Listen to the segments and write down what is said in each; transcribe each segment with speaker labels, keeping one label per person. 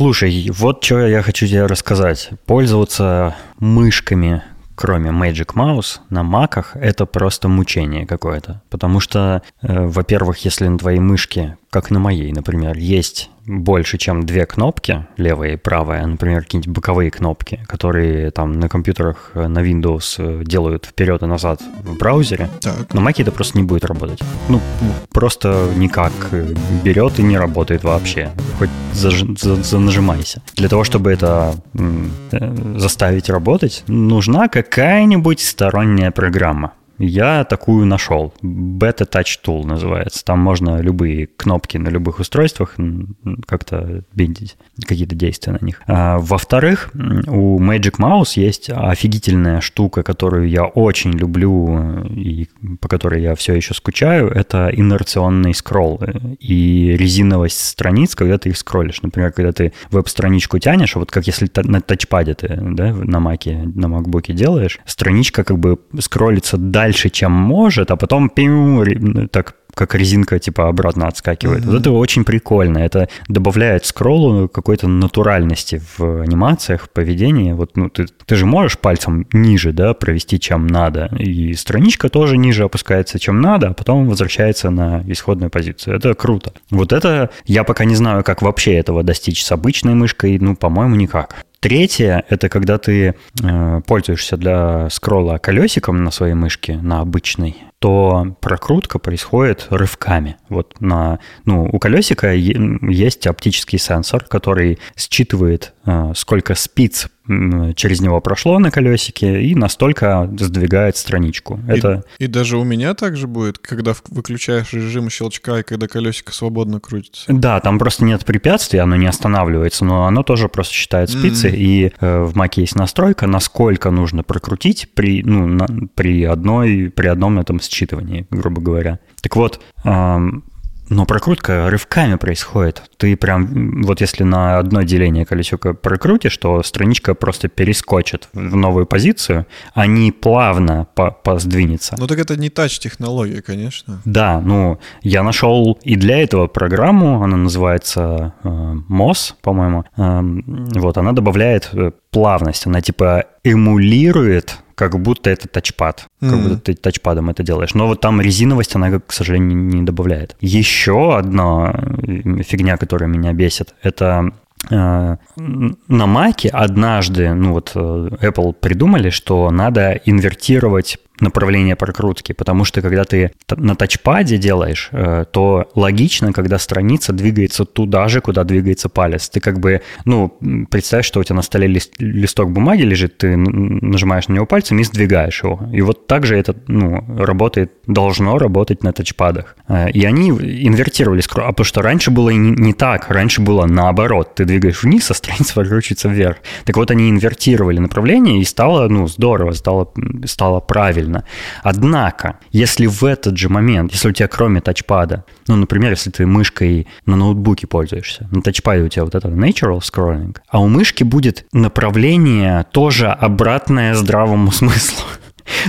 Speaker 1: Слушай, вот что я хочу тебе рассказать. Пользоваться мышками кроме Magic Mouse, на маках это просто мучение какое-то. Потому что, э, во-первых, если на твоей мышке, как на моей, например, есть больше, чем две кнопки, левая и правая, например, какие-нибудь боковые кнопки, которые там на компьютерах э, на Windows э, делают вперед и назад в браузере, так. на Mac это просто не будет работать. Ну, просто никак э, берет и не работает вообще. Хоть заж, за, занажимайся. Для того, чтобы это заставить работать, нужна какая-нибудь сторонняя программа. Я такую нашел. Beta Touch Tool называется. Там можно любые кнопки на любых устройствах как-то биндить, какие-то действия на них. А, во-вторых, у Magic Mouse есть офигительная штука, которую я очень люблю и по которой я все еще скучаю. Это инерционный скролл и резиновость страниц, когда ты их скроллишь. Например, когда ты веб-страничку тянешь, вот как если на тачпаде ты да, на маке, на макбуке делаешь, страничка как бы скроллится дальше дальше, чем может, а потом пиу, так как резинка типа обратно отскакивает. Mm-hmm. Вот это очень прикольно. Это добавляет скроллу какой-то натуральности в анимациях, в поведении. Вот ну, ты, ты же можешь пальцем ниже да, провести, чем надо. И страничка тоже ниже опускается, чем надо, а потом возвращается на исходную позицию. Это круто. Вот это я пока не знаю, как вообще этого достичь с обычной мышкой. Ну, по-моему, никак. Третье – это когда ты э, пользуешься для скролла колесиком на своей мышке, на обычной, то прокрутка происходит рывками. Вот на, ну, у колесика есть оптический сенсор, который считывает, э, сколько спиц через него прошло на колесике и настолько сдвигает страничку.
Speaker 2: И, Это... и даже у меня также будет, когда выключаешь режим щелчка и когда колесико свободно крутится.
Speaker 1: Да, там просто нет препятствий, оно не останавливается, но оно тоже просто считает спицы. Mm. И э, в Mac есть настройка, насколько нужно прокрутить при, ну, на, при, одной, при одном этом считывании, грубо говоря. Так вот, но прокрутка рывками происходит. Ты прям, вот если на одно деление колесико прокрутишь, то страничка просто перескочит в новую позицию, а не плавно по поздвинется.
Speaker 2: Ну так это не тач-технология, конечно.
Speaker 1: Да, ну я нашел и для этого программу, она называется э, MOS, по-моему. Э, вот, она добавляет э, плавность, она типа эмулирует как будто это тачпад, mm-hmm. как будто ты тачпадом это делаешь. Но вот там резиновость, она, к сожалению, не добавляет. Еще одна фигня, которая меня бесит, это э, на Маке однажды, ну вот э, Apple придумали, что надо инвертировать направление прокрутки, потому что когда ты на тачпаде делаешь, э, то логично, когда страница двигается туда же, куда двигается палец. Ты как бы, ну, представь, что у тебя на столе лист, листок бумаги лежит, ты нажимаешь на него пальцем и сдвигаешь его. И вот так же это, ну, работает, должно работать на тачпадах. Э, и они инвертировали скролл, а потому что раньше было не так, раньше было наоборот. Ты двигаешь вниз, а страница прокручивается вверх. Так вот, они инвертировали направление, и стало, ну, здорово, стало, стало правильно правильно. Однако, если в этот же момент, если у тебя кроме тачпада, ну, например, если ты мышкой на ноутбуке пользуешься, на тачпаде у тебя вот это natural scrolling, а у мышки будет направление тоже обратное здравому смыслу.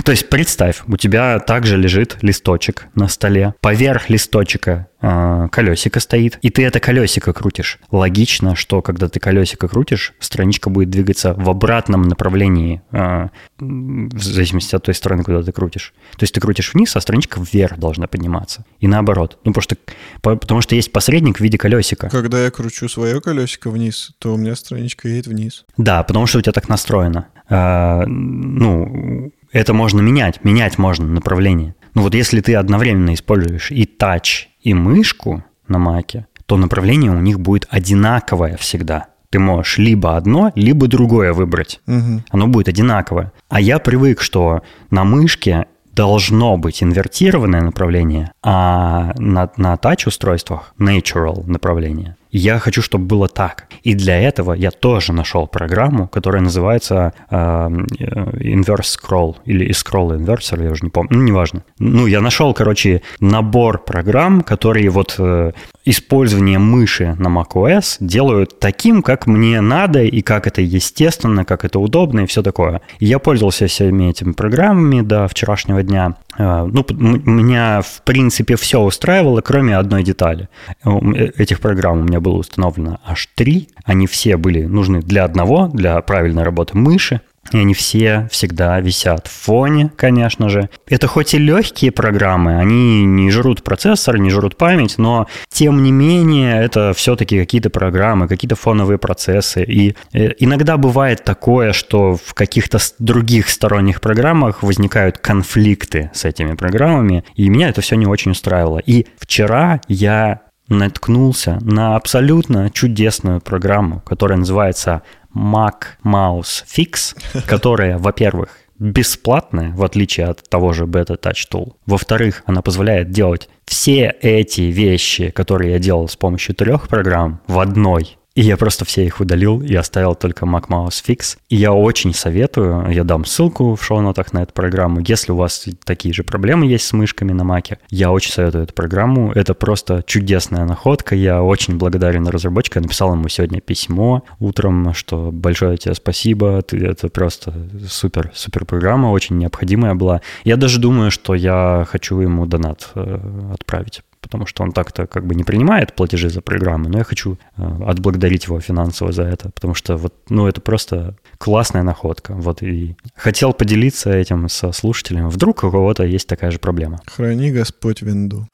Speaker 1: То есть представь, у тебя также лежит листочек на столе. Поверх листочка э, колесико стоит, и ты это колесико крутишь. Логично, что когда ты колесико крутишь, страничка будет двигаться в обратном направлении, э, в зависимости от той стороны, куда ты крутишь. То есть ты крутишь вниз, а страничка вверх должна подниматься. И наоборот. Ну, потому что, потому что есть посредник в виде колесика.
Speaker 2: Когда я кручу свое колесико вниз, то у меня страничка едет вниз.
Speaker 1: Да, потому что у тебя так настроено. Э, ну, это можно менять. Менять можно направление. Ну вот если ты одновременно используешь и тач, и мышку на маке, то направление у них будет одинаковое всегда. Ты можешь либо одно, либо другое выбрать. Угу. Оно будет одинаковое. А я привык, что на мышке должно быть инвертированное направление, а на, на тач-устройствах natural направление. Я хочу, чтобы было так. И для этого я тоже нашел программу, которая называется э, Inverse Scroll или Scroll Inverser, я уже не помню, ну, неважно. Ну, я нашел, короче, набор программ, которые вот э, использование мыши на macOS делаю таким, как мне надо, и как это естественно, как это удобно, и все такое. И я пользовался всеми этими программами до вчерашнего дня. Э, ну, меня, в принципе, все устраивало, кроме одной детали. Э, этих программ у меня было установлено аж три. Они все были нужны для одного, для правильной работы мыши. И они все всегда висят в фоне, конечно же. Это хоть и легкие программы, они не жрут процессор, не жрут память, но тем не менее это все-таки какие-то программы, какие-то фоновые процессы. И э, иногда бывает такое, что в каких-то других сторонних программах возникают конфликты с этими программами, и меня это все не очень устраивало. И вчера я наткнулся на абсолютно чудесную программу, которая называется Mac Mouse Fix, которая, во-первых, бесплатная, в отличие от того же Beta Touch Tool. Во-вторых, она позволяет делать все эти вещи, которые я делал с помощью трех программ, в одной и я просто все их удалил и оставил только MacMouse Fix. И я очень советую, я дам ссылку в шоу-нотах на эту программу. Если у вас такие же проблемы есть с мышками на Маке, я очень советую эту программу. Это просто чудесная находка. Я очень благодарен разработчику. Я написал ему сегодня письмо утром, что большое тебе спасибо. Ты, это просто супер, супер программа, очень необходимая была. Я даже думаю, что я хочу ему донат э, отправить потому что он так-то как бы не принимает платежи за программы, но я хочу э, отблагодарить его финансово за это, потому что вот, ну, это просто классная находка. Вот и хотел поделиться этим со слушателями. Вдруг у кого-то есть такая же проблема.
Speaker 2: Храни Господь винду.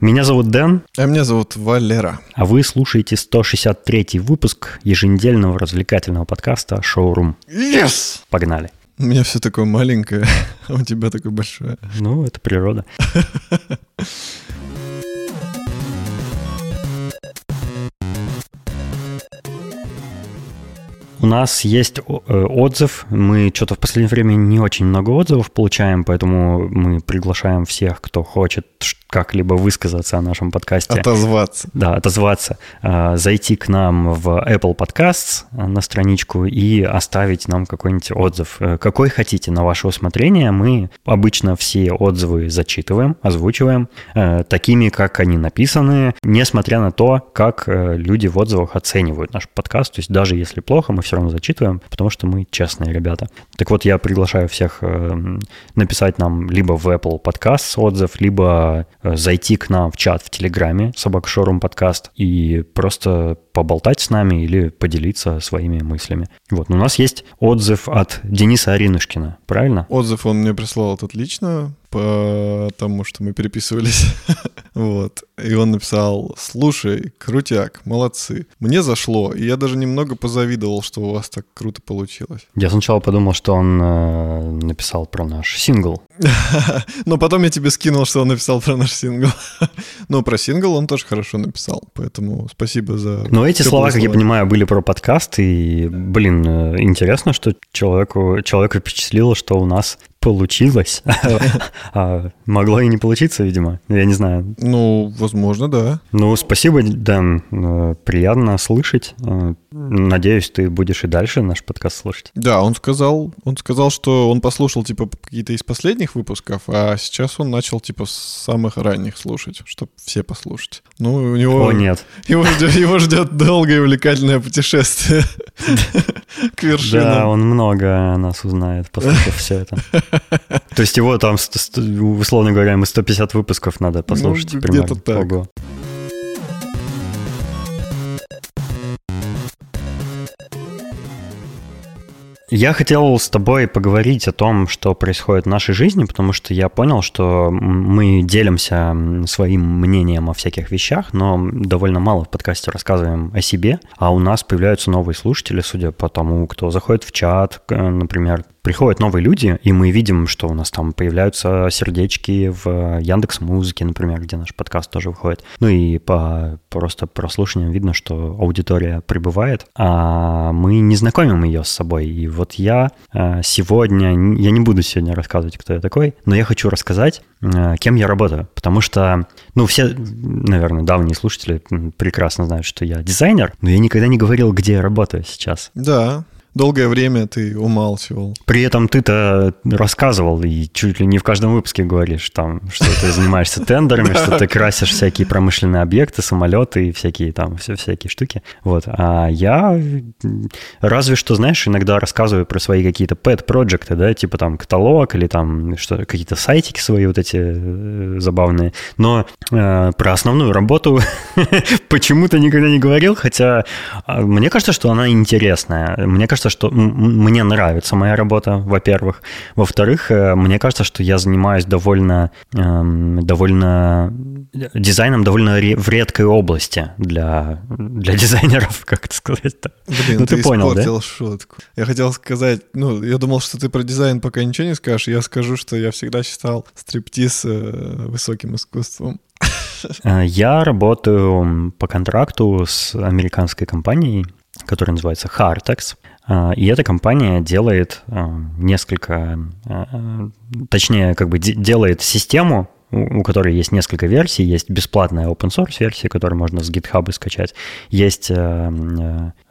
Speaker 1: Меня зовут Дэн.
Speaker 2: А меня зовут Валера.
Speaker 1: А вы слушаете 163 выпуск еженедельного развлекательного подкаста «Шоурум».
Speaker 2: Yes!
Speaker 1: Погнали.
Speaker 2: У меня все такое маленькое, а у тебя такое большое.
Speaker 1: Ну, это природа. У нас есть э, отзыв. Мы что-то в последнее время не очень много отзывов получаем, поэтому мы приглашаем всех, кто хочет как-либо высказаться о нашем подкасте.
Speaker 2: Отозваться.
Speaker 1: Да, отозваться. А, зайти к нам в Apple Podcasts а, на страничку и оставить нам какой-нибудь отзыв. Э, какой хотите на ваше усмотрение. Мы обычно все отзывы зачитываем, озвучиваем э, такими, как они написаны, несмотря на то, как э, люди в отзывах оценивают наш подкаст. То есть даже если плохо, мы все равно зачитываем, потому что мы честные ребята. Так вот, я приглашаю всех написать нам либо в Apple Podcasts отзыв, либо Э, зайти к нам в чат в Телеграме «Собака Шорум подкаст» и просто поболтать с нами или поделиться своими мыслями. Вот, у нас есть отзыв от Дениса Аринушкина, правильно?
Speaker 2: Отзыв он мне прислал тут лично, потому что мы переписывались. вот. И он написал, слушай, крутяк, молодцы. Мне зашло, и я даже немного позавидовал, что у вас так круто получилось.
Speaker 1: Я сначала подумал, что он э, написал про наш сингл.
Speaker 2: Но потом я тебе скинул, что он написал про наш сингл. Но про сингл он тоже хорошо написал, поэтому спасибо за...
Speaker 1: Но эти слова, как я понимаю, были про подкаст, и, блин, э, интересно, что человеку, человеку впечатлило, что у нас получилось. а, могло и не получиться, видимо. Я не знаю.
Speaker 2: Ну, возможно, да.
Speaker 1: Ну, спасибо, Дэн. Э, приятно слышать. Э, надеюсь, ты будешь и дальше наш подкаст слушать.
Speaker 2: Да, он сказал, он сказал, что он послушал, типа, какие-то из последних выпусков, а сейчас он начал, типа, с самых ранних слушать, чтобы все послушать. Ну, у него...
Speaker 1: О, нет.
Speaker 2: Его ждет, его ждет долгое и увлекательное путешествие к вершинам.
Speaker 1: Да, он много нас узнает, послушав все это. То есть его там, условно говоря, мы 150 выпусков надо послушать.
Speaker 2: Ну, где-то так. Ого.
Speaker 1: Я хотел с тобой поговорить о том, что происходит в нашей жизни, потому что я понял, что мы делимся своим мнением о всяких вещах, но довольно мало в подкасте рассказываем о себе, а у нас появляются новые слушатели, судя по тому, кто заходит в чат, например, приходят новые люди, и мы видим, что у нас там появляются сердечки в Яндекс Музыке, например, где наш подкаст тоже выходит. Ну и по просто прослушиваниям видно, что аудитория прибывает, а мы не знакомим ее с собой. И вот я э, сегодня, я не буду сегодня рассказывать, кто я такой, но я хочу рассказать, э, кем я работаю. Потому что, ну, все, наверное, давние слушатели прекрасно знают, что я дизайнер, но я никогда не говорил, где я работаю сейчас.
Speaker 2: Да, долгое время ты умалчивал.
Speaker 1: При этом ты-то рассказывал и чуть ли не в каждом выпуске говоришь, там, что ты занимаешься тендерами, что ты красишь всякие промышленные объекты, самолеты и всякие там, все всякие штуки. Вот. А я разве что, знаешь, иногда рассказываю про свои какие-то pet-проекты, да, типа там каталог или там что какие-то сайтики свои вот эти э, забавные. Но э, про основную работу почему-то никогда не говорил, хотя а, мне кажется, что она интересная. Мне кажется, что мне нравится моя работа, во-первых. Во-вторых, э, мне кажется, что я занимаюсь довольно, эм, довольно дизайном довольно в редкой области для, для дизайнеров, как это сказать-то.
Speaker 2: Блин, ну, ты, ты понял, да? шутку. Я хотел сказать, ну, я думал, что ты про дизайн пока ничего не скажешь. Я скажу, что я всегда считал стриптиз э, высоким искусством.
Speaker 1: Э, я работаю по контракту с американской компанией, которая называется Hartex. Э, и эта компания делает э, несколько, точнее, как бы делает систему у которой есть несколько версий. Есть бесплатная open source версия, которую можно с GitHub скачать. Есть как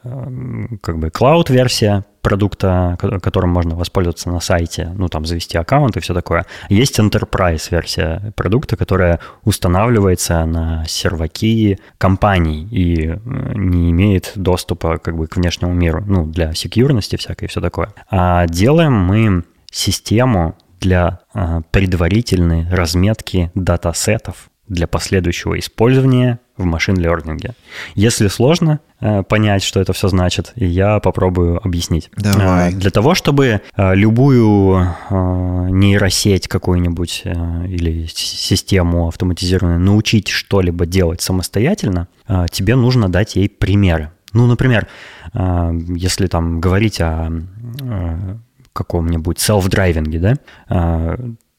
Speaker 1: бы cloud версия продукта, которым можно воспользоваться на сайте, ну там завести аккаунт и все такое. Есть enterprise версия продукта, которая устанавливается на серваки компаний и э, не имеет доступа как бы к внешнему миру, ну для секьюрности всякой и все такое. А делаем мы систему для а, предварительной разметки датасетов для последующего использования в машин-лернинге. Если сложно э, понять, что это все значит, я попробую объяснить.
Speaker 2: Давай.
Speaker 1: Э, для того, чтобы э, любую э, нейросеть какую-нибудь э, или систему автоматизированную научить что-либо делать самостоятельно, э, тебе нужно дать ей примеры. Ну, например, э, если там говорить о э, каком-нибудь self-driving е, да,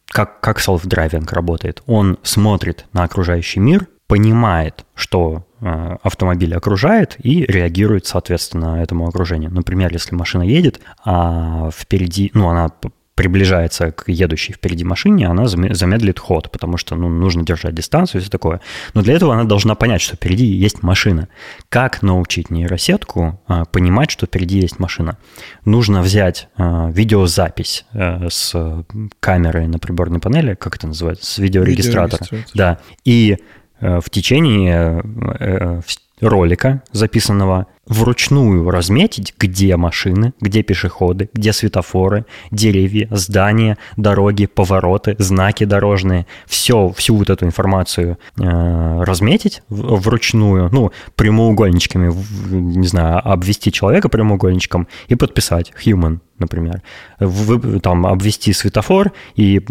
Speaker 1: как, как self-driving работает? Он смотрит на окружающий мир, понимает, что а, автомобиль окружает и реагирует соответственно этому окружению. Например, если машина едет, а впереди, ну, она приближается к едущей впереди машине, она замедлит ход, потому что ну, нужно держать дистанцию и все такое. Но для этого она должна понять, что впереди есть машина. Как научить нейросетку а, понимать, что впереди есть машина? Нужно взять а, видеозапись а, с камеры на приборной панели, как это называется, с видеорегистратора. Видеорегистратор. Да. И в течение а, ролика, записанного, вручную разметить, где машины, где пешеходы, где светофоры, деревья, здания, дороги, повороты, знаки дорожные. Все, всю вот эту информацию э, разметить вручную, ну, прямоугольничками, не знаю, обвести человека прямоугольничком и подписать human например, вы, там обвести светофор и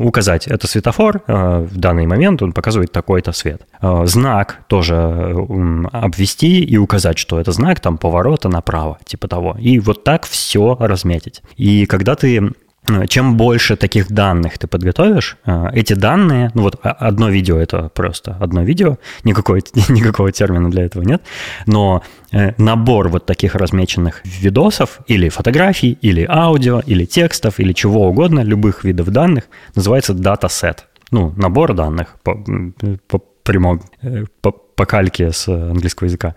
Speaker 1: указать, это светофор, э, в данный момент он показывает такой-то свет. Э, знак тоже обвести и указать, что это знак там поворота направо, типа того. И вот так все разметить. И когда ты Э, чем больше таких данных ты подготовишь, э, эти данные, ну вот одно видео это просто одно видео, никакой, никакого термина для этого нет, но э, набор вот таких размеченных видосов или фотографий, или аудио, или текстов, или чего угодно, любых видов данных, называется датасет. Ну, набор данных по, по прямо по, по кальке с английского языка.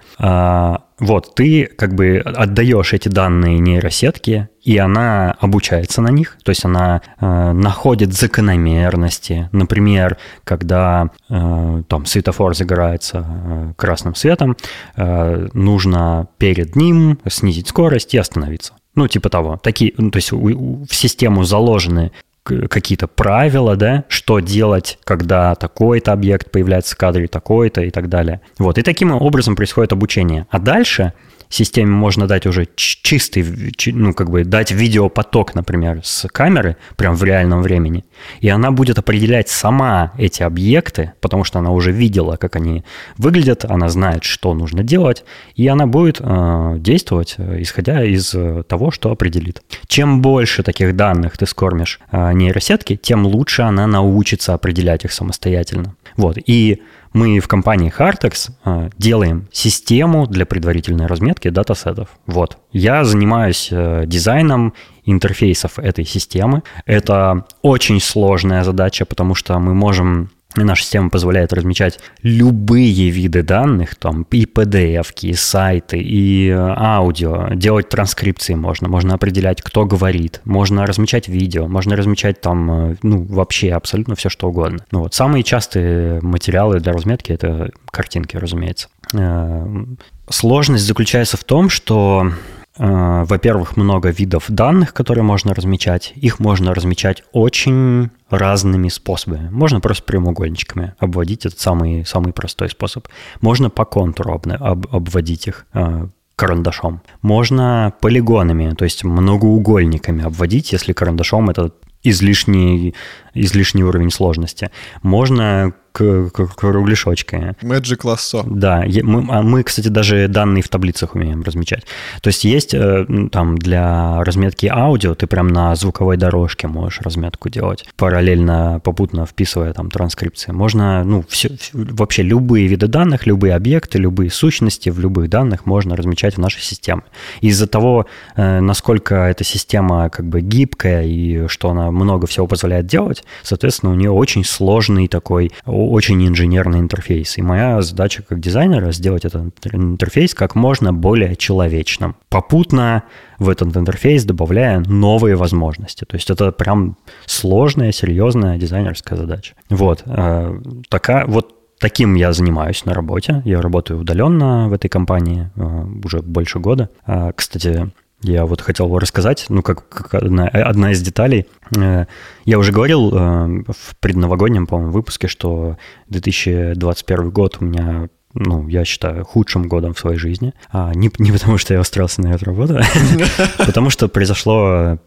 Speaker 1: Вот, ты как бы отдаешь эти данные нейросетке, и она обучается на них, то есть она э, находит закономерности. Например, когда э, там светофор загорается э, красным светом, э, нужно перед ним снизить скорость и остановиться. Ну, типа того. Такие, ну, то есть у, у, в систему заложены какие-то правила, да, что делать, когда такой-то объект появляется в кадре, такой-то и так далее. Вот, и таким образом происходит обучение. А дальше системе можно дать уже чистый, ну, как бы дать видеопоток, например, с камеры, прям в реальном времени, и она будет определять сама эти объекты, потому что она уже видела, как они выглядят, она знает, что нужно делать, и она будет э, действовать, э, исходя из э, того, что определит. Чем больше таких данных ты скормишь э, нейросетке, тем лучше она научится определять их самостоятельно. Вот, и мы в компании Hartex э, делаем систему для предварительной разметки датасетов. Вот. Я занимаюсь э, дизайном интерфейсов этой системы. Это очень сложная задача, потому что мы можем наша система позволяет размечать любые виды данных, там и PDF, и сайты, и э, аудио, делать транскрипции можно, можно определять, кто говорит, можно размечать видео, можно размечать там, э, ну, вообще абсолютно все, что угодно. Ну вот, самые частые материалы для разметки — это картинки, разумеется. Э, сложность заключается в том, что во-первых, много видов данных, которые можно размечать. Их можно размечать очень разными способами. Можно просто прямоугольничками обводить, это самый, самый простой способ. Можно по контуру об, об, обводить их э, карандашом. Можно полигонами, то есть многоугольниками обводить, если карандашом это излишний, излишний уровень сложности. Можно кругляшочками.
Speaker 2: Magic Lasso.
Speaker 1: Да, мы, а мы, кстати, даже данные в таблицах умеем размечать. То есть есть э, там для разметки аудио, ты прям на звуковой дорожке можешь разметку делать, параллельно, попутно вписывая там транскрипции. Можно, ну, все, вообще любые виды данных, любые объекты, любые сущности в любых данных можно размечать в нашей системе. Из-за того, э, насколько эта система как бы гибкая и что она много всего позволяет делать, соответственно, у нее очень сложный такой очень инженерный интерфейс. И моя задача как дизайнера сделать этот интерфейс как можно более человечным. Попутно в этот интерфейс добавляя новые возможности. То есть это прям сложная, серьезная дизайнерская задача. Вот. Э, такая, вот Таким я занимаюсь на работе. Я работаю удаленно в этой компании э, уже больше года. Э, кстати, я вот хотел рассказать, ну, как, как одна, одна из деталей. Э, я уже говорил э, в предновогоднем, по-моему, выпуске, что 2021 год у меня ну, я считаю, худшим годом в своей жизни. А не, не потому, что я устроился на эту работу, потому что произошло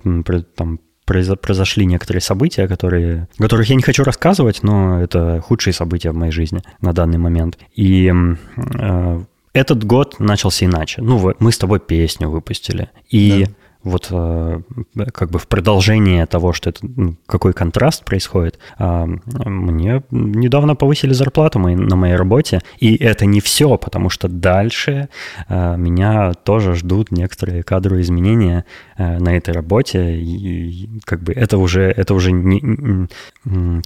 Speaker 1: там произошли некоторые события, которые, которых я не хочу рассказывать, но это худшие события в моей жизни на данный момент. И э, этот год начался иначе. Ну, мы с тобой песню выпустили. И да. вот э, как бы в продолжение того, что это ну, какой контраст происходит, а, мне недавно повысили зарплату на моей работе. И это не все, потому что дальше а, меня тоже ждут некоторые кадровые изменения э, на этой работе. И как бы это уже, это уже не,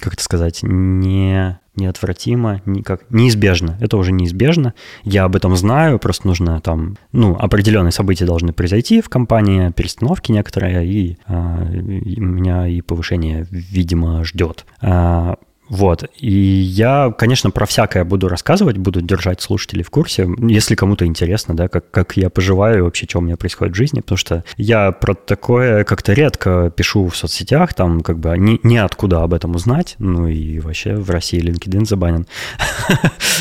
Speaker 1: как это сказать, не неотвратимо, никак, неизбежно. Это уже неизбежно. Я об этом знаю, просто нужно там, ну, определенные события должны произойти в компании, перестановки некоторые, и, а, меня и повышение, видимо, ждет. А, вот. И я, конечно, про всякое буду рассказывать, буду держать слушателей в курсе, если кому-то интересно, да, как, как я поживаю, вообще, что у меня происходит в жизни, потому что я про такое как-то редко пишу в соцсетях, там как бы ни, ниоткуда об этом узнать, ну и вообще в России LinkedIn забанен.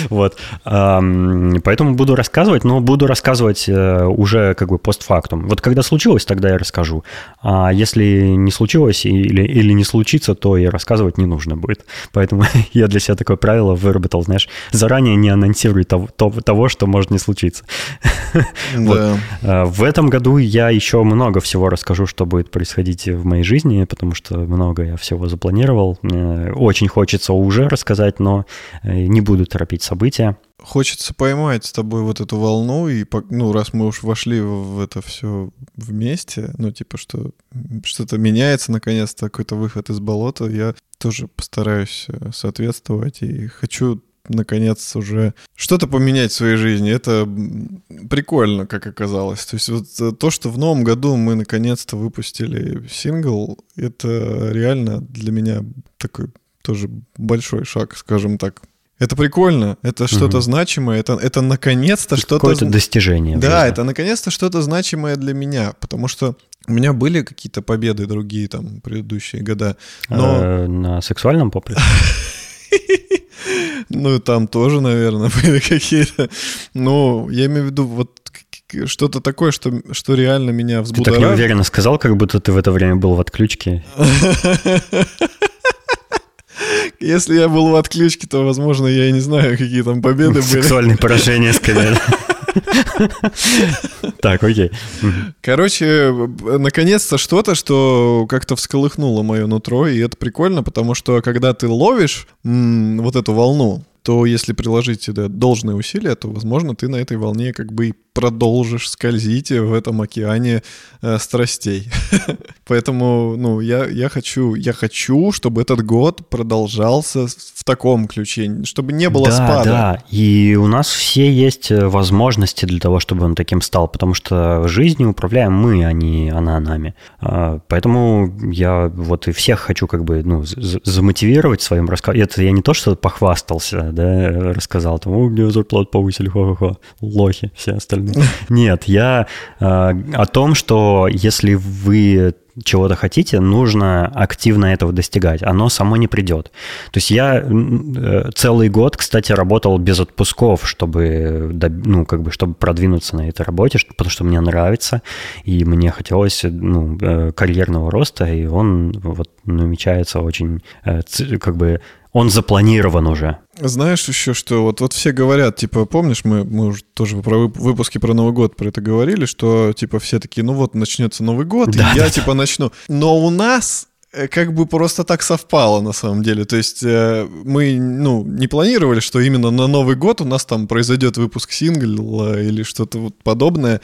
Speaker 1: Вот. Поэтому буду рассказывать, но буду рассказывать э, уже как бы постфактум. Вот когда случилось, тогда я расскажу. А если не случилось или, или не случится, то и рассказывать не нужно будет. Поэтому я для себя такое правило выработал, знаешь, заранее не анонсируй того, того что может не случиться. Да. А, в этом году я еще много всего расскажу, что будет происходить в моей жизни, потому что много я всего запланировал. Очень хочется уже рассказать, но э, не буду торопить события.
Speaker 2: Хочется поймать с тобой вот эту волну, и, ну, раз мы уж вошли в это все вместе, ну, типа, что что-то меняется, наконец-то, какой-то выход из болота, я тоже постараюсь э, соответствовать и хочу наконец уже что-то поменять в своей жизни. Это прикольно, как оказалось. То есть вот э, то, что в новом году мы наконец-то выпустили сингл, это реально для меня такой тоже большой шаг, скажем так, это прикольно, это что-то угу. значимое, это, это наконец-то что-то...
Speaker 1: Какое-то достижение.
Speaker 2: Да, это наконец-то что-то значимое для меня, потому что у меня были какие-то победы другие там предыдущие года, но...
Speaker 1: А, на сексуальном поприще?
Speaker 2: Ну, там тоже, наверное, были какие-то... Ну, я имею в виду вот что-то такое, что, что реально меня взбудоражит.
Speaker 1: Ты так неуверенно сказал, как будто ты в это время был в отключке.
Speaker 2: Если я был в отключке, то, возможно, я и не знаю, какие там победы были.
Speaker 1: Сексуальные поражения, скорее. Так, окей.
Speaker 2: Короче, наконец-то что-то, что как-то всколыхнуло мое нутро, и это прикольно, потому что когда ты ловишь вот эту волну, то если приложить да, должные усилия, то, возможно, ты на этой волне как бы и продолжишь скользить в этом океане э, страстей. Поэтому, ну, я, я хочу, я хочу, чтобы этот год продолжался в таком ключе, чтобы не было
Speaker 1: да,
Speaker 2: спада.
Speaker 1: Да, и у нас все есть э, возможности для того, чтобы он таким стал, потому что жизнью управляем мы, а не она нами. А, поэтому я вот и всех хочу как бы, ну, замотивировать своим рассказом. Это я не то, что похвастался, да, рассказал, там, о, мне зарплату повысили, хо-хо-хо, лохи все остальные. Нет, я э, о том, что если вы чего-то хотите, нужно активно этого достигать. Оно само не придет. То есть я э, целый год, кстати, работал без отпусков, чтобы, ну, как бы, чтобы продвинуться на этой работе, потому что мне нравится, и мне хотелось ну, э, карьерного роста, и он вот намечается очень, э, как бы, он запланирован уже.
Speaker 2: Знаешь еще, что вот, вот все говорят, типа, помнишь, мы, мы уже тоже про выпуски про Новый год про это говорили, что, типа, все такие, ну вот, начнется Новый год, да, и я, типа, начну. Но у нас как бы просто так совпало на самом деле. То есть э, мы ну, не планировали, что именно на Новый год у нас там произойдет выпуск сингла или что-то вот подобное,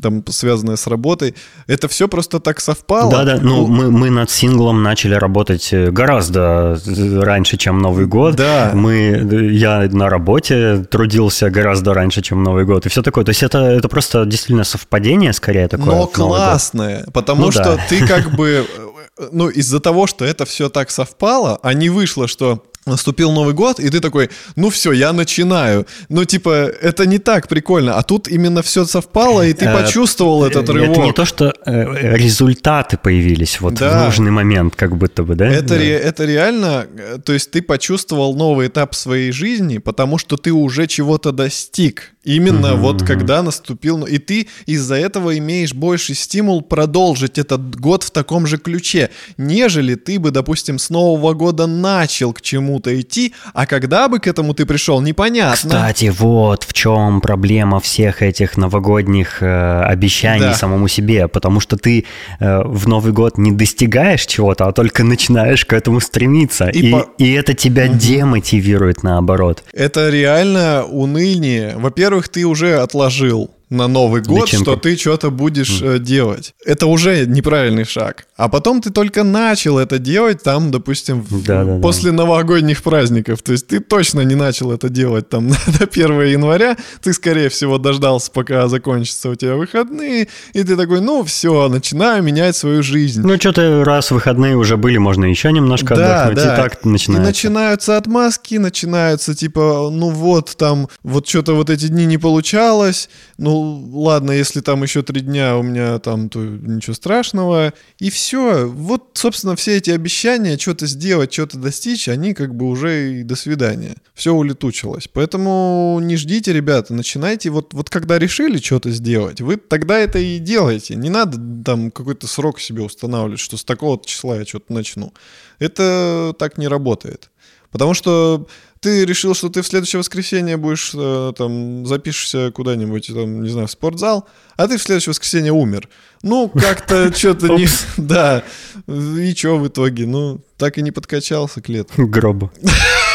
Speaker 2: там связанное с работой. Это все просто так совпало.
Speaker 1: Да-да, ну, ну мы, мы над синглом начали работать э, гораздо раньше, чем Новый год.
Speaker 2: Да.
Speaker 1: Мы, я на работе трудился гораздо раньше, чем Новый год и все такое. То есть это, это просто действительно совпадение скорее такое.
Speaker 2: Но классное, потому ну, что да. ты как бы ну, из-за того, что это все так совпало, а не вышло, что наступил Новый год, и ты такой, ну все, я начинаю. Ну, типа, это не так прикольно. А тут именно все совпало, и ты э, почувствовал этот рывок.
Speaker 1: Это не то, что э, результаты появились вот да. в нужный момент, как будто бы, да?
Speaker 2: Это,
Speaker 1: да.
Speaker 2: Ре, это реально, э, то есть ты почувствовал новый этап своей жизни, потому что ты уже чего-то достиг. Именно угу, вот угу. когда наступил... И ты из-за этого имеешь больший стимул продолжить этот год в таком же ключе, нежели ты бы, допустим, с Нового года начал к чему-то идти, а когда бы к этому ты пришел, непонятно.
Speaker 1: Кстати, вот в чем проблема всех этих новогодних э, обещаний да. самому себе, потому что ты э, в Новый год не достигаешь чего-то, а только начинаешь к этому стремиться. И, и, по... и это тебя угу. демотивирует наоборот.
Speaker 2: Это реально уныние. Во-первых, во-первых, ты уже отложил на Новый год, Личинку. что ты что-то будешь mm. делать. Это уже неправильный шаг. А потом ты только начал это делать там, допустим, да, да, после да. новогодних праздников. То есть ты точно не начал это делать там до 1 января. Ты, скорее всего, дождался, пока закончатся у тебя выходные. И ты такой, ну все, начинаю менять свою жизнь.
Speaker 1: Ну что-то раз выходные уже были, можно еще немножко да, отдохнуть. Да. И так начинается.
Speaker 2: И начинаются отмазки, начинаются типа, ну вот там, вот что-то вот эти дни не получалось. Ну ладно, если там еще три дня у меня там, то ничего страшного. И все. Вот, собственно, все эти обещания что-то сделать, что-то достичь, они как бы уже и до свидания. Все улетучилось. Поэтому не ждите, ребята, начинайте. Вот, вот когда решили что-то сделать, вы тогда это и делаете. Не надо там какой-то срок себе устанавливать, что с такого числа я что-то начну. Это так не работает. Потому что ты решил, что ты в следующее воскресенье будешь э, там запишешься куда-нибудь, там, не знаю, в спортзал, а ты в следующее воскресенье умер. Ну, как-то что-то не... Да. И что в итоге? Ну, так и не подкачался к лету.
Speaker 1: Гробу.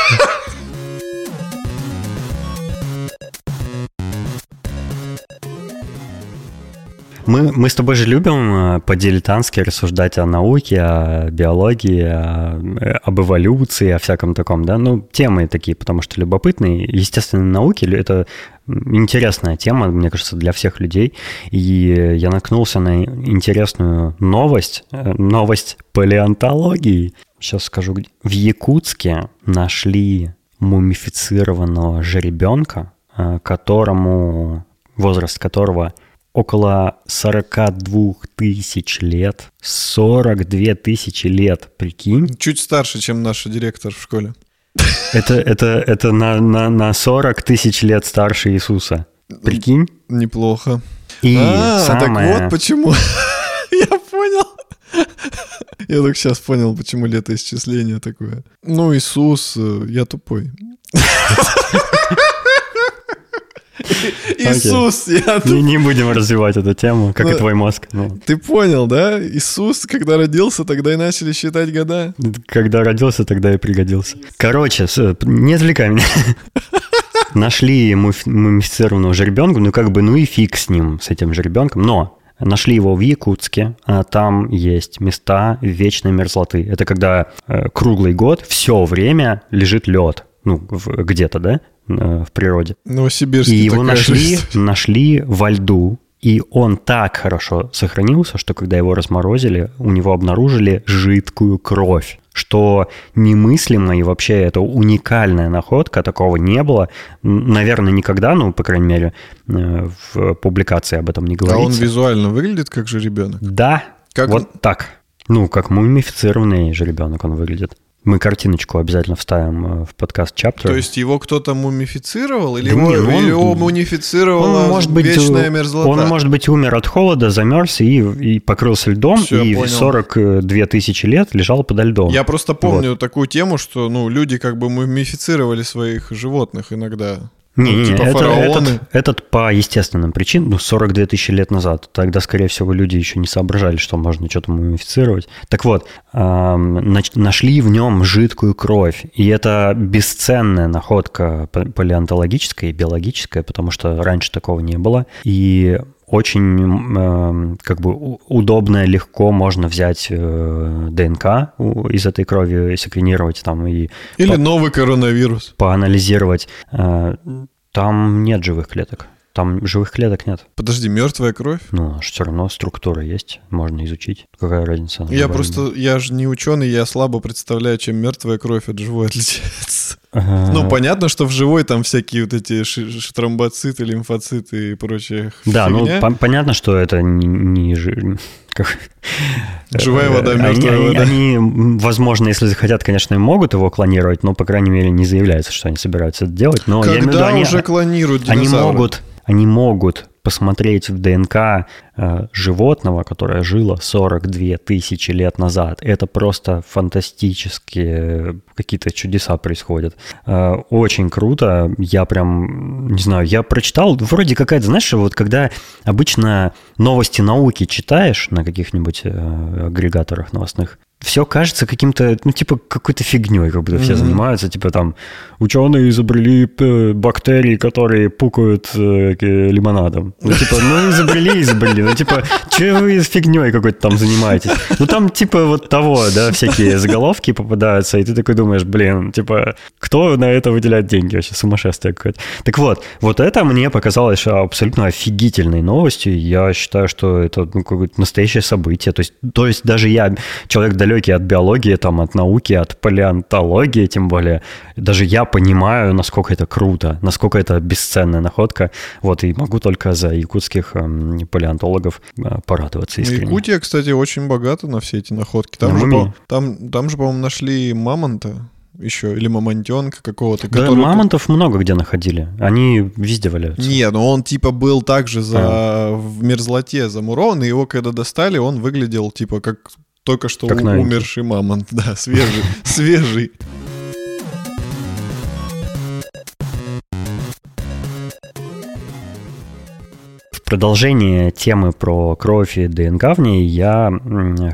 Speaker 1: Мы, мы с тобой же любим э, по-дилетантски рассуждать о науке, о биологии, о, э, об эволюции, о всяком таком, да? Ну, темы такие, потому что любопытные. Естественно, науки — это интересная тема, мне кажется, для всех людей. И я наткнулся на интересную новость, э, новость палеонтологии. Сейчас скажу, в Якутске нашли мумифицированного жеребенка, которому возраст которого около 42 тысяч лет. 42 тысячи лет, прикинь.
Speaker 2: Чуть старше, чем наш директор в школе.
Speaker 1: Это, это, это на, на, на 40 тысяч лет старше Иисуса. Прикинь?
Speaker 2: Неплохо.
Speaker 1: И а, самое...
Speaker 2: так вот почему. Я понял. Я только сейчас понял, почему летоисчисление такое. Ну, Иисус, э, я тупой. Иисус, я...
Speaker 1: Не, не будем развивать эту тему, как и
Speaker 2: Ну,
Speaker 1: твой мозг. Ну,
Speaker 2: Ты понял, да? Иисус, когда родился, тогда и начали считать года.
Speaker 1: когда родился, тогда и пригодился. Короче, не отвлекай меня. Нашли мумифицированного жеребенка, ну как бы, ну и фиг с ним, с этим жеребенком, но Нашли его в Якутске, а там есть места вечной мерзлоты. Это когда э, круглый год все время лежит лед, ну в- где-то, да, в природе.
Speaker 2: Новосибирске
Speaker 1: И его нашли,
Speaker 2: история.
Speaker 1: нашли во льду. И он так хорошо сохранился, что когда его разморозили, у него обнаружили жидкую кровь. Что немыслимо и вообще это уникальная находка, такого не было. Наверное, никогда, ну, по крайней мере, э, в публикации об этом не
Speaker 2: А он
Speaker 1: говорится.
Speaker 2: визуально выглядит как же ребенок.
Speaker 1: Да,
Speaker 2: Как-
Speaker 1: вот так. Ну, как мумифицированный жеребенок он выглядит. Мы картиночку обязательно вставим э, в подкаст чаптер.
Speaker 2: То есть его кто-то мумифицировал? Или,
Speaker 1: Да
Speaker 2: его,
Speaker 1: не, ну он-
Speaker 2: или его мумифицировала
Speaker 1: Он, может быть,
Speaker 2: вечная мерзлота?
Speaker 1: он, может быть, умер от холода, замерз и, и покрылся льдом,
Speaker 2: Всё,
Speaker 1: и
Speaker 2: понял.
Speaker 1: 42 тысячи лет лежал подо льдом.
Speaker 2: Я просто помню такую тему, что ну, люди как бы мумифицировали своих животных иногда.
Speaker 1: Не,
Speaker 2: Ну,
Speaker 1: не,
Speaker 2: типа
Speaker 1: это-
Speaker 2: фараоны.
Speaker 1: этот, этот по естественным причинам, ну, 42 тысячи лет назад. Тогда, скорее всего, люди еще не соображали, что можно что-то мумифицировать. Так вот, нач- нашли в нем жидкую кровь. И это бесценная находка па- палеонтологическая и биологическая, потому что раньше такого не было. И очень м, как бы удобно, легко можно взять э, ДНК из этой крови, секвенировать там и
Speaker 2: Или новый коронавирус.
Speaker 1: поанализировать. Э, Там нет живых клеток. Там живых клеток нет.
Speaker 2: Подожди, мертвая кровь?
Speaker 1: Ну, все равно структура есть, можно изучить. Какая разница?
Speaker 2: Я
Speaker 1: Живая
Speaker 2: просто, я же не ученый, я слабо представляю, чем мертвая кровь от живой отличается.
Speaker 1: Ага.
Speaker 2: Ну, понятно, что в живой там всякие вот эти тромбоциты, лимфоциты и прочее.
Speaker 1: Да, ну понятно, что это не, не жи- как-
Speaker 2: Живая вода,
Speaker 1: Э,
Speaker 2: мертвая
Speaker 1: они,
Speaker 2: вода.
Speaker 1: Они, возможно, если захотят, конечно, могут его клонировать, но, по крайней мере, не заявляется, что они собираются это делать. Но я имею в виду,
Speaker 2: Когда
Speaker 1: они-
Speaker 2: уже клонируют
Speaker 1: они
Speaker 2: динозавра?
Speaker 1: могут, они могут посмотреть в ДНК э, животного, которое жило 42 тысячи лет назад. Это просто фантастические какие-то чудеса происходят. Э, очень круто. Я прям, не знаю, я прочитал, вроде какая-то, знаешь, вот когда обычно новости науки читаешь на каких-нибудь э, агрегаторах новостных, все кажется каким-то, ну, типа, какой-то фигней, как будто все
Speaker 2: Мгм.
Speaker 1: занимаются. Типа там, ученые изобрели э, бактерии, которые пукают э, лимонадом. Ну, типа, ну, изобрели, изобрели. Ну, типа, че вы с фигней какой-то там занимаетесь? Ну, там, типа, вот того, да, всякие заголовки попадаются, и ты такой думаешь, блин, типа, кто на это выделяет деньги вообще? Сумасшествие какое-то. Так вот, вот это мне показалось абсолютно офигительной новостью. Я считаю, что это ну, какое-то настоящее событие. То есть, то есть даже я, человек далекий от биологии, там, от науки, от палеонтологии, тем более, даже я понимаю, насколько это круто, насколько это бесценная находка. Вот, и могу только за якутских эм, палеонтологов э, порадоваться
Speaker 2: Ну,
Speaker 1: искренне.
Speaker 2: Якутия, кстати, очень богата на все эти находки. Там, же, по- там, там же, по-моему, нашли мамонта еще, или мамонтенка какого-то.
Speaker 1: Да,
Speaker 2: который-
Speaker 1: мамонтов много где находили. Они везде валяются.
Speaker 2: Не, ну он типа был также за
Speaker 1: А.
Speaker 2: в мерзлоте замурован, и его когда достали, он выглядел типа как только что
Speaker 1: Как
Speaker 2: у- умерший мамонт, да, свежий, свежий.
Speaker 1: В продолжение темы про кровь и ДНК в ней я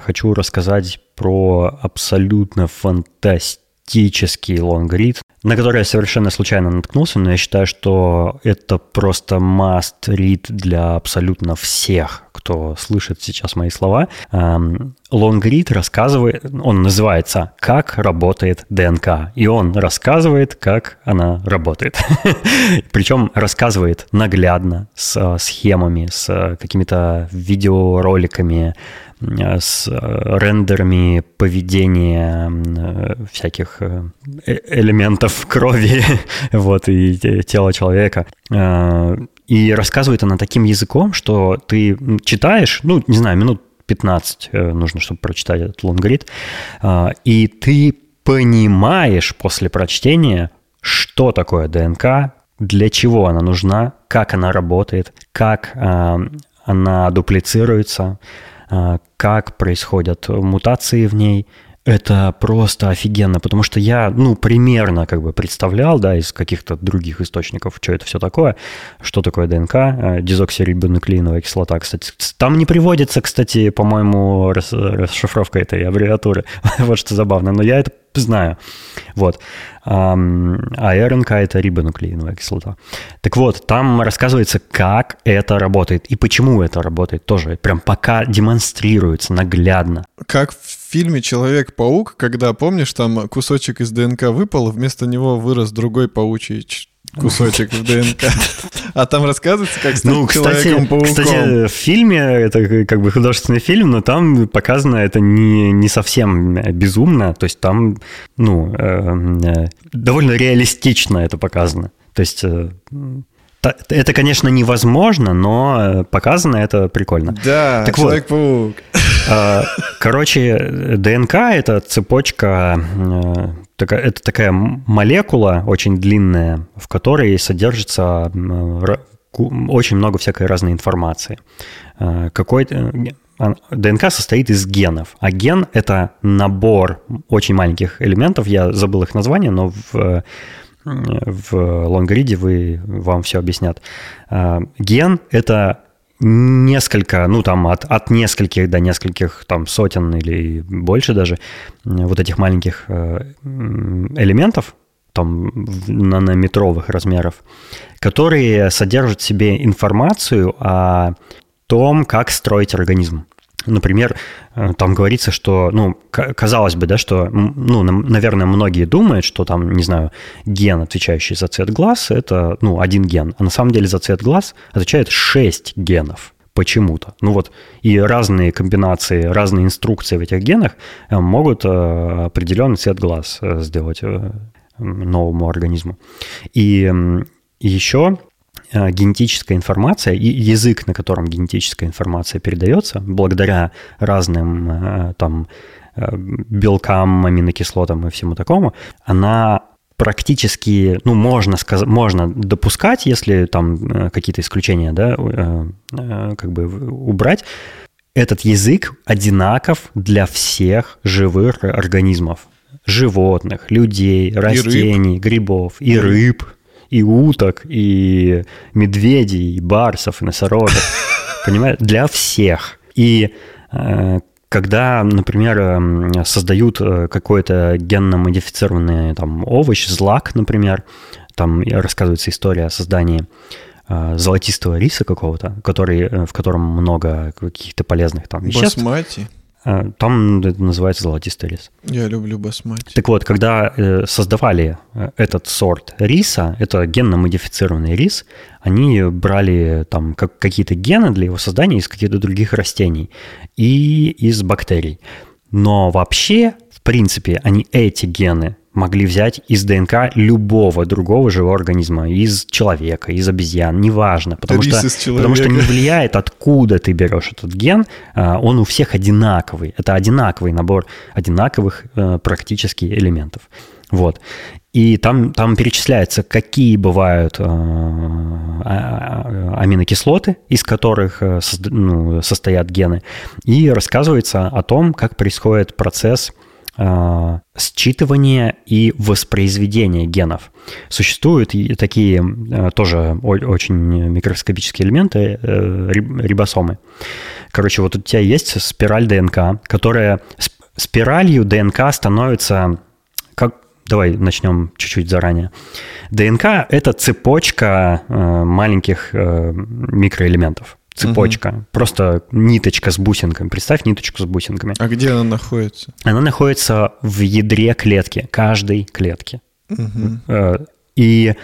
Speaker 1: хочу рассказать про абсолютно фантастический лонгрид, на который я совершенно случайно наткнулся, но я считаю, что это просто must read для абсолютно всех, кто слышит сейчас мои слова. Эм, Лонгрид рассказывает, он называется «Как работает ДНК», и он рассказывает, как она работает. Причем рассказывает наглядно, с э, схемами, с э, какими-то видеороликами, с э, рендерами поведения э, всяких э, элементов крови вот, и те- тела человека. И рассказывает она таким языком, что ты читаешь, ну, не знаю, минут 15 э, нужно, чтобы прочитать этот лонгрид, и ты понимаешь после прочтения, что такое ДНК, для чего она нужна, как она работает, как она дуплицируется, как происходят мутации в ней. Это просто офигенно, потому что я, ну, примерно как бы представлял, да, из каких-то других источников, что это все такое, что такое ДНК, э, дезоксирибонуклеиновая кислота, кстати. Там не приводится, кстати, по-моему, расшифровка этой аббревиатуры, вот что забавно, но я это знаю. Вот. А РНК – это рибонуклеиновая кислота. Так вот, там рассказывается, как это работает и почему это работает тоже. Прям пока демонстрируется наглядно.
Speaker 2: Как в фильме «Человек-паук», когда, помнишь, там кусочек из ДНК выпал, вместо него вырос другой паучий кусочек в ДНК. А там рассказывается, как стать ну, кстати, человеком-пауком.
Speaker 1: Кстати, в фильме, это как бы художественный фильм, но там показано это не, не совсем безумно. То есть там, ну, э, э, довольно реалистично это показано. То есть... Э, это, конечно, невозможно, но показано это прикольно.
Speaker 2: Да, так Человек-паук.
Speaker 1: Вот, короче, ДНК – это цепочка это такая молекула очень длинная, в которой содержится очень много всякой разной информации. Э, какой ДНК состоит из генов, а ген – это набор очень маленьких элементов, я забыл их название, но в, в лонгриде вы, вам все объяснят. Э, ген – это несколько, ну там от, от нескольких до нескольких там сотен или больше даже вот этих маленьких э, элементов, там нанометровых размеров, которые содержат в себе информацию о том, как строить организм. Например, э, там говорится, что, ну, казалось бы, да, что, ну, наверное, многие думают, что там, не знаю, ген, отвечающий за цвет глаз, это, ну, один ген. А на самом деле за цвет глаз отвечает 6 генов почему-то. Ну вот, и разные комбинации, разные инструкции в этих генах э, могут э, определенный цвет глаз сделать новому организму. И еще генетическая информация и язык, на котором генетическая информация передается, благодаря разным э, там э, белкам, аминокислотам и всему такому, она практически, ну, можно сказать, можно допускать, если там какие-то исключения, да, как бы убрать, этот язык одинаков для всех живых организмов. Животных, людей, растений, и грибов и рыб и уток, и медведей, и барсов, и носорогов. Понимаете? Для всех. И э, когда, например, создают э, какой-то генно-модифицированный там, овощ, злак, например, там рассказывается история о создании э, золотистого риса какого-то, который, в котором много каких-то полезных там веществ.
Speaker 2: Басмати.
Speaker 1: Э, там это называется золотистый рис.
Speaker 2: Я люблю басмати.
Speaker 1: Так вот, когда э, создавали э, этот сорт риса, это генно-модифицированный рис, они брали там как, какие-то гены для его создания из каких-то других растений и из бактерий. Но вообще, в принципе, они эти гены могли взять из ДНК любого другого живого организма, из человека, из обезьян, неважно, потому, что, потому что не влияет, откуда ты берешь этот ген, а, он у всех одинаковый. Это одинаковый набор одинаковых э, практически элементов. Вот. И там, там перечисляется, какие бывают э, а, а, аминокислоты, из которых э, ну, состоят гены, и рассказывается о том, как происходит процесс э, считывания и воспроизведения генов. Существуют такие э, тоже очень микроскопические элементы, э, рибосомы. Короче, вот у тебя есть спираль ДНК, которая спиралью ДНК становится как Давай начнем чуть-чуть заранее. ДНК – это цепочка э, маленьких э, микроэлементов цепочка. Угу. Просто ниточка с бусинками. Представь ниточку с бусинками.
Speaker 2: А где она находится?
Speaker 1: Она находится в ядре клетки, каждой клетки.
Speaker 2: Угу.
Speaker 1: И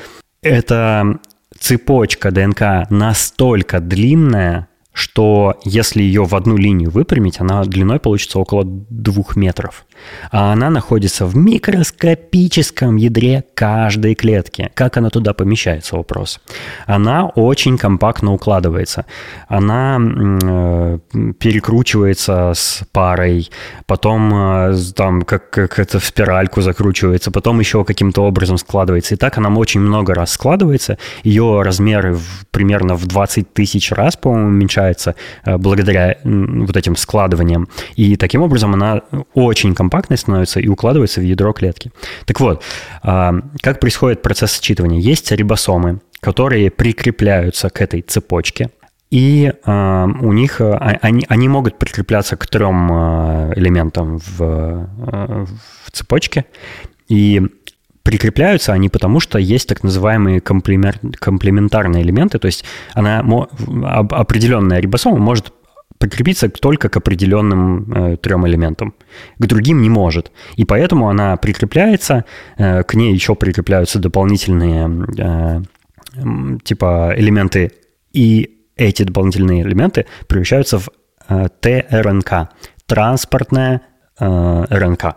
Speaker 1: эта цепочка ДНК настолько длинная, что если ее в одну линию выпрямить, она длиной получится около двух метров. А она находится в микроскопическом ядре каждой клетки. Как она туда помещается, вопрос. Она очень компактно укладывается. Она э, перекручивается с парой, потом э, там как, как это в спиральку закручивается, потом еще каким-то образом складывается. И так она очень много раз складывается. Ее размеры в, примерно в 20 тысяч раз, по-моему, уменьшаются э, благодаря вот этим складываниям. И таким образом она очень компактной становится и укладывается в ядро клетки. Так вот, а, как происходит процесс считывания? Есть рибосомы, которые прикрепляются к этой цепочке, и э, у них э, они, они могут прикрепляться к трем элементам в, в цепочке. И прикрепляются они потому, что есть так называемые комплементарные элементы, то есть она, определенная рибосома может прикрепиться только к определенным э, трем элементам. К другим не может. И поэтому она прикрепляется, э, к ней еще прикрепляются дополнительные э, типа элементы, и эти дополнительные элементы превращаются в э, ТРНК, транспортная э, РНК.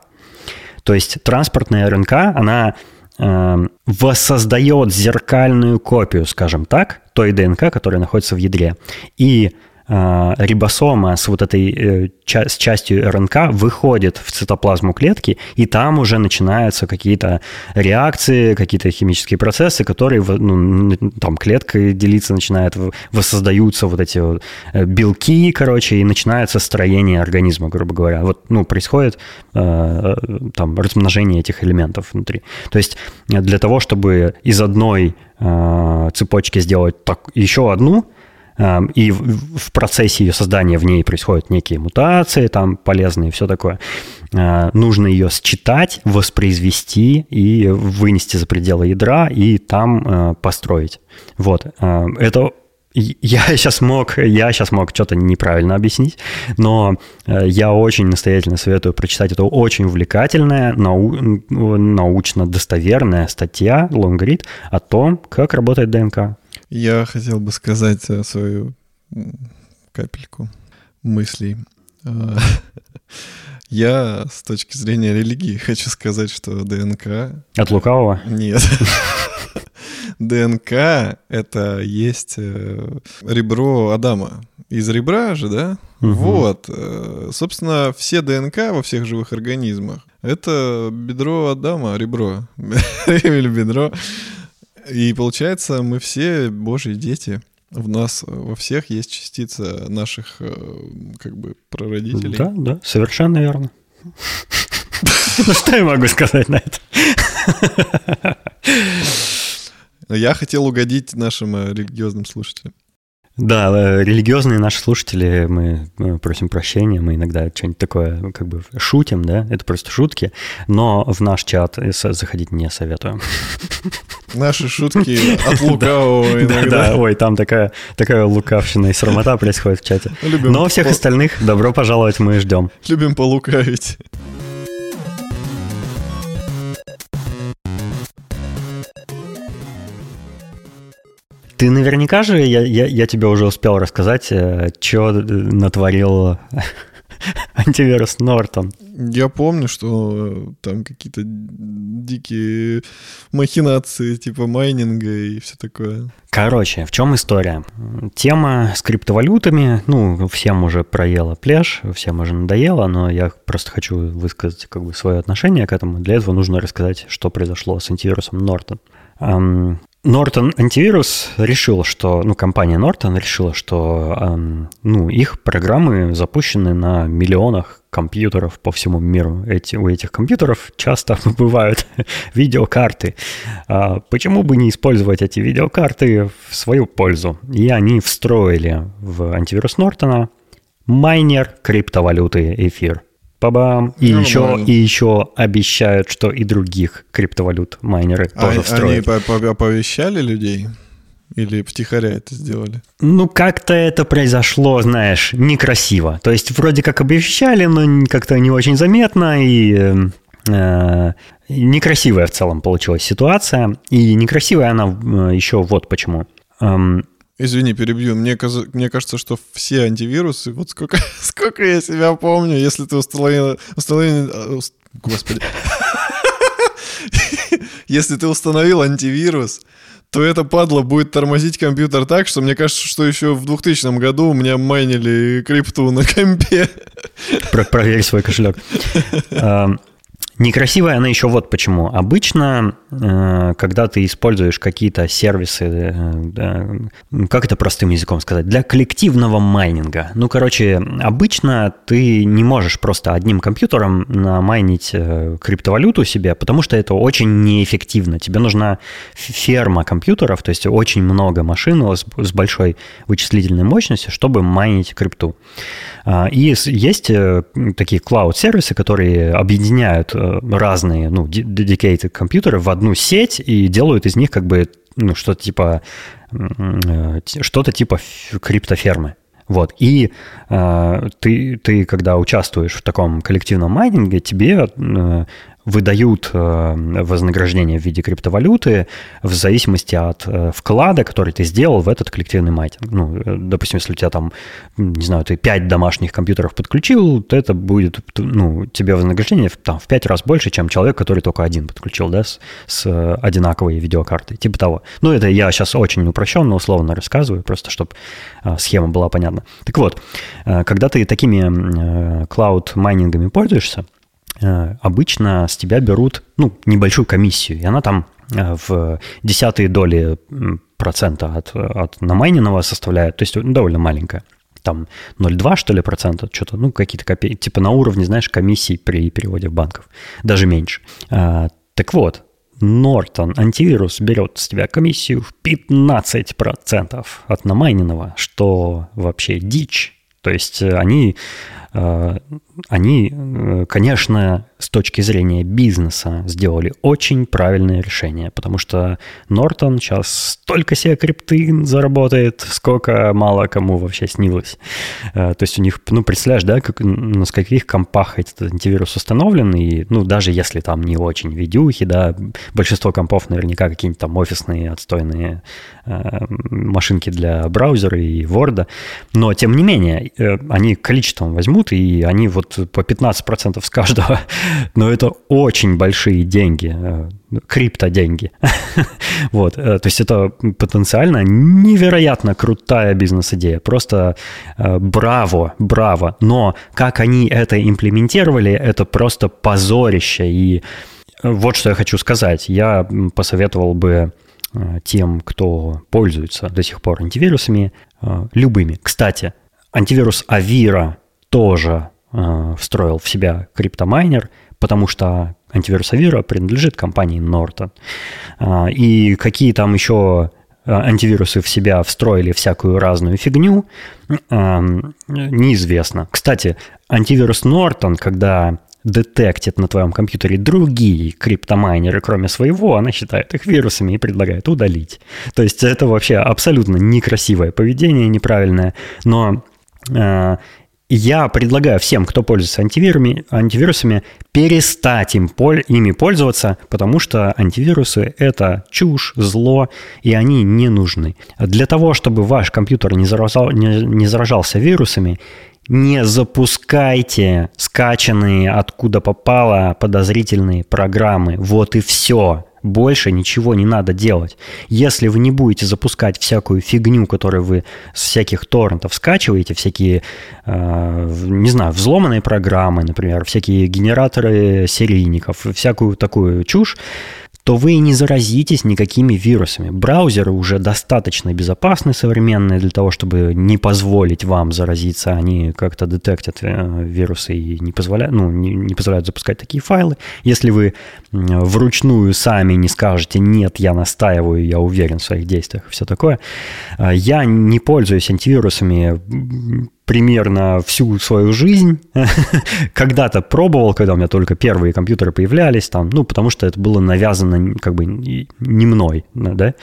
Speaker 1: То есть транспортная РНК, она э, воссоздает зеркальную копию, скажем так, той ДНК, которая находится в ядре. И рибосома с вот этой э, с частью РНК выходит в цитоплазму клетки, и там уже начинаются какие-то реакции, какие-то химические процессы, которые ну, там клетка делиться начинает, воссоздаются вот эти вот э, белки, короче, и начинается строение организма, грубо говоря. Вот, ну, происходит э, там размножение этих элементов внутри. То есть для того, чтобы из одной цепочки сделать так, еще одну, и в процессе ее создания в ней происходят некие мутации, там полезные, все такое. Э, нужно ее считать, воспроизвести и вынести за пределы ядра и там э, построить. Вот. Э, это я сейчас мог, я сейчас мог что-то неправильно объяснить, но я очень настоятельно советую прочитать эту очень увлекательная, нау, научно достоверная статья, лонгрид о том, как работает ДНК.
Speaker 2: Я хотел бы сказать э, свою капельку мыслей. А, я с точки зрения религии хочу сказать, что ДНК...
Speaker 1: От лукавого?
Speaker 2: Нет. ДНК — это есть э, ребро Адама. Из ребра же, да? Угу. Вот. Э, собственно, все ДНК во всех живых организмах — это бедро Адама, ребро. Или бедро. И получается, мы все божьи дети. В нас во всех есть частица наших э, как бы прародителей.
Speaker 1: Да, да, совершенно верно. Ну что я могу сказать на это?
Speaker 2: Я хотел угодить нашим э, религиозным слушателям.
Speaker 1: Да, э, религиозные наши слушатели, мы просим прощения, мы иногда что-нибудь такое как бы шутим, да, это просто шутки, но в наш чат заходить не советую.
Speaker 2: Наши шутки от лукавого иногда.
Speaker 1: Да, да, ой, там такая, такая лукавщина и срамота происходит в чате. Любим но всех по... остальных добро пожаловать мы ждем.
Speaker 2: Любим полукавить.
Speaker 1: Ты наверняка же, я, я, я тебе уже успел рассказать, э, что натворил антивирус Нортон.
Speaker 2: Я помню, что э, там какие-то дикие махинации типа майнинга и все такое.
Speaker 1: Короче, в чем история? Тема с криптовалютами, ну, всем уже проела пляж, всем уже надоело, но я просто хочу высказать как бы свое отношение к этому. Для этого нужно рассказать, что произошло с антивирусом Нортон. Norton антивирус решил, что, ну, компания Norton решила, что, эм, ну, их программы запущены на миллионах компьютеров по всему миру. Эти, у этих компьютеров часто бывают видеокарты. А почему бы не использовать эти видеокарты в свою пользу? И они встроили в антивирус Нортона майнер криптовалюты эфир. Па-бам. И, ну, еще, и еще обещают, что и других криптовалют майнеры а, тоже встроят.
Speaker 2: Они оповещали людей? Или втихаря это сделали?
Speaker 1: Ну, как-то это произошло, знаешь, некрасиво. То есть вроде как обещали, но как-то не очень заметно, и э, некрасивая в целом получилась ситуация. И некрасивая она э, еще вот почему. Эм,
Speaker 2: Извини, перебью. Мне, мне кажется, что все антивирусы, вот сколько, сколько я себя помню, если ты установил... установил э, господи. Если ты установил антивирус, то это падла будет тормозить компьютер так, что мне кажется, что еще в 2000 году у меня майнили крипту на компе.
Speaker 1: Про проверь свой кошелек. Некрасивая она еще вот почему. Обычно когда ты используешь какие-то сервисы, э, как это простым языком сказать, для коллективного майнинга. Ну, короче, обычно ты не можешь просто одним компьютером намайнить криптовалюту себе, потому что это очень неэффективно. Тебе нужна ферма компьютеров, то есть очень много машин с большой вычислительной мощностью, чтобы майнить крипту. А, и есть такие клауд-сервисы, которые объединяют разные ну, dedicated компьютеры в одну сеть и делают из них как бы ну, что-то типа э, что-то типа криптофермы. Вот. И э, ты, ты, когда участвуешь в таком коллективном майнинге, тебе э, выдают э, вознаграждение в виде криптовалюты в зависимости от э, вклада, который ты сделал в этот коллективный майнинг. Ну, э, допустим, если у тебя там, не знаю, ты 5 домашних компьютеров подключил, то это будет, ну, тебе вознаграждение там, в 5 раз больше, чем человек, который только один подключил, да, с, с одинаковой видеокартой, типа того. Ну, это я сейчас очень упрощенно, условно рассказываю, просто чтобы схема была понятна. Так вот, когда ты такими клауд-майнингами пользуешься, обычно с тебя берут ну, небольшую комиссию, и она там э, в десятые доли процента от, от намайненного составляет, то есть довольно маленькая. Там 0,2 что ли процента, что-то, ну, какие-то копейки, типа на уровне, знаешь, комиссий при переводе в банков, даже меньше. А, так вот, Нортон антивирус берет с тебя комиссию в 15% от намайненного, что вообще дичь. То есть они Э, они, э, конечно, с точки зрения бизнеса сделали очень правильное решение, потому что Нортон сейчас столько себе крипты заработает, сколько мало кому вообще снилось. Э, то есть у них, ну, представляешь, да, как, на каких компах этот антивирус установлен, и, ну, даже если там не очень видюхи, да, большинство компов наверняка какие-нибудь там офисные отстойные э, машинки для браузера и Word, но, тем не менее, они количеством возьмут, и они вот по 15% с каждого, но это очень большие деньги, э, крипто деньги. вот, э, то есть это потенциально невероятно крутая бизнес-идея, просто э, браво, браво. Но как они это имплементировали, это просто позорище. И вот что я хочу сказать. Я посоветовал бы тем, кто пользуется до сих пор антивирусами, любыми. Кстати, антивирус Avira тоже встроил в себя криптомайнер – потому что антивирус Avira принадлежит компании Norton. А, и какие там еще а, антивирусы в себя встроили всякую разную фигню, неизвестно. Кстати, антивирус Norton, когда детектит на твоем компьютере другие криптомайнеры, кроме своего, она считает их вирусами и предлагает удалить. То есть это вообще абсолютно некрасивое поведение, неправильное, но я предлагаю всем, кто пользуется антивирусами, антивирусами перестать им, ими пользоваться, потому что антивирусы – это чушь, зло, и они не нужны. Для того, чтобы ваш компьютер не, заражал, не, не заражался вирусами, не запускайте скачанные откуда попало подозрительные программы. Вот и все. Больше ничего не надо делать. Если вы не будете запускать всякую фигню, которую вы с всяких торрентов скачиваете, всякие, э, не знаю, взломанные программы, например, всякие генераторы серийников, всякую такую чушь, то вы не заразитесь никакими вирусами. Браузеры уже достаточно безопасны, современные, для того, чтобы не позволить вам заразиться. Они как-то детектят э, вирусы и не позволяют, ну, не, не позволяют запускать такие файлы. Если вы вручную сами не скажете «нет, я настаиваю, я уверен в своих действиях» все такое, э, я не пользуюсь антивирусами примерно всю свою жизнь. Когда-то пробовал, когда у меня только первые компьютеры появлялись, там, ну, потому что это было навязано как бы не мной, да,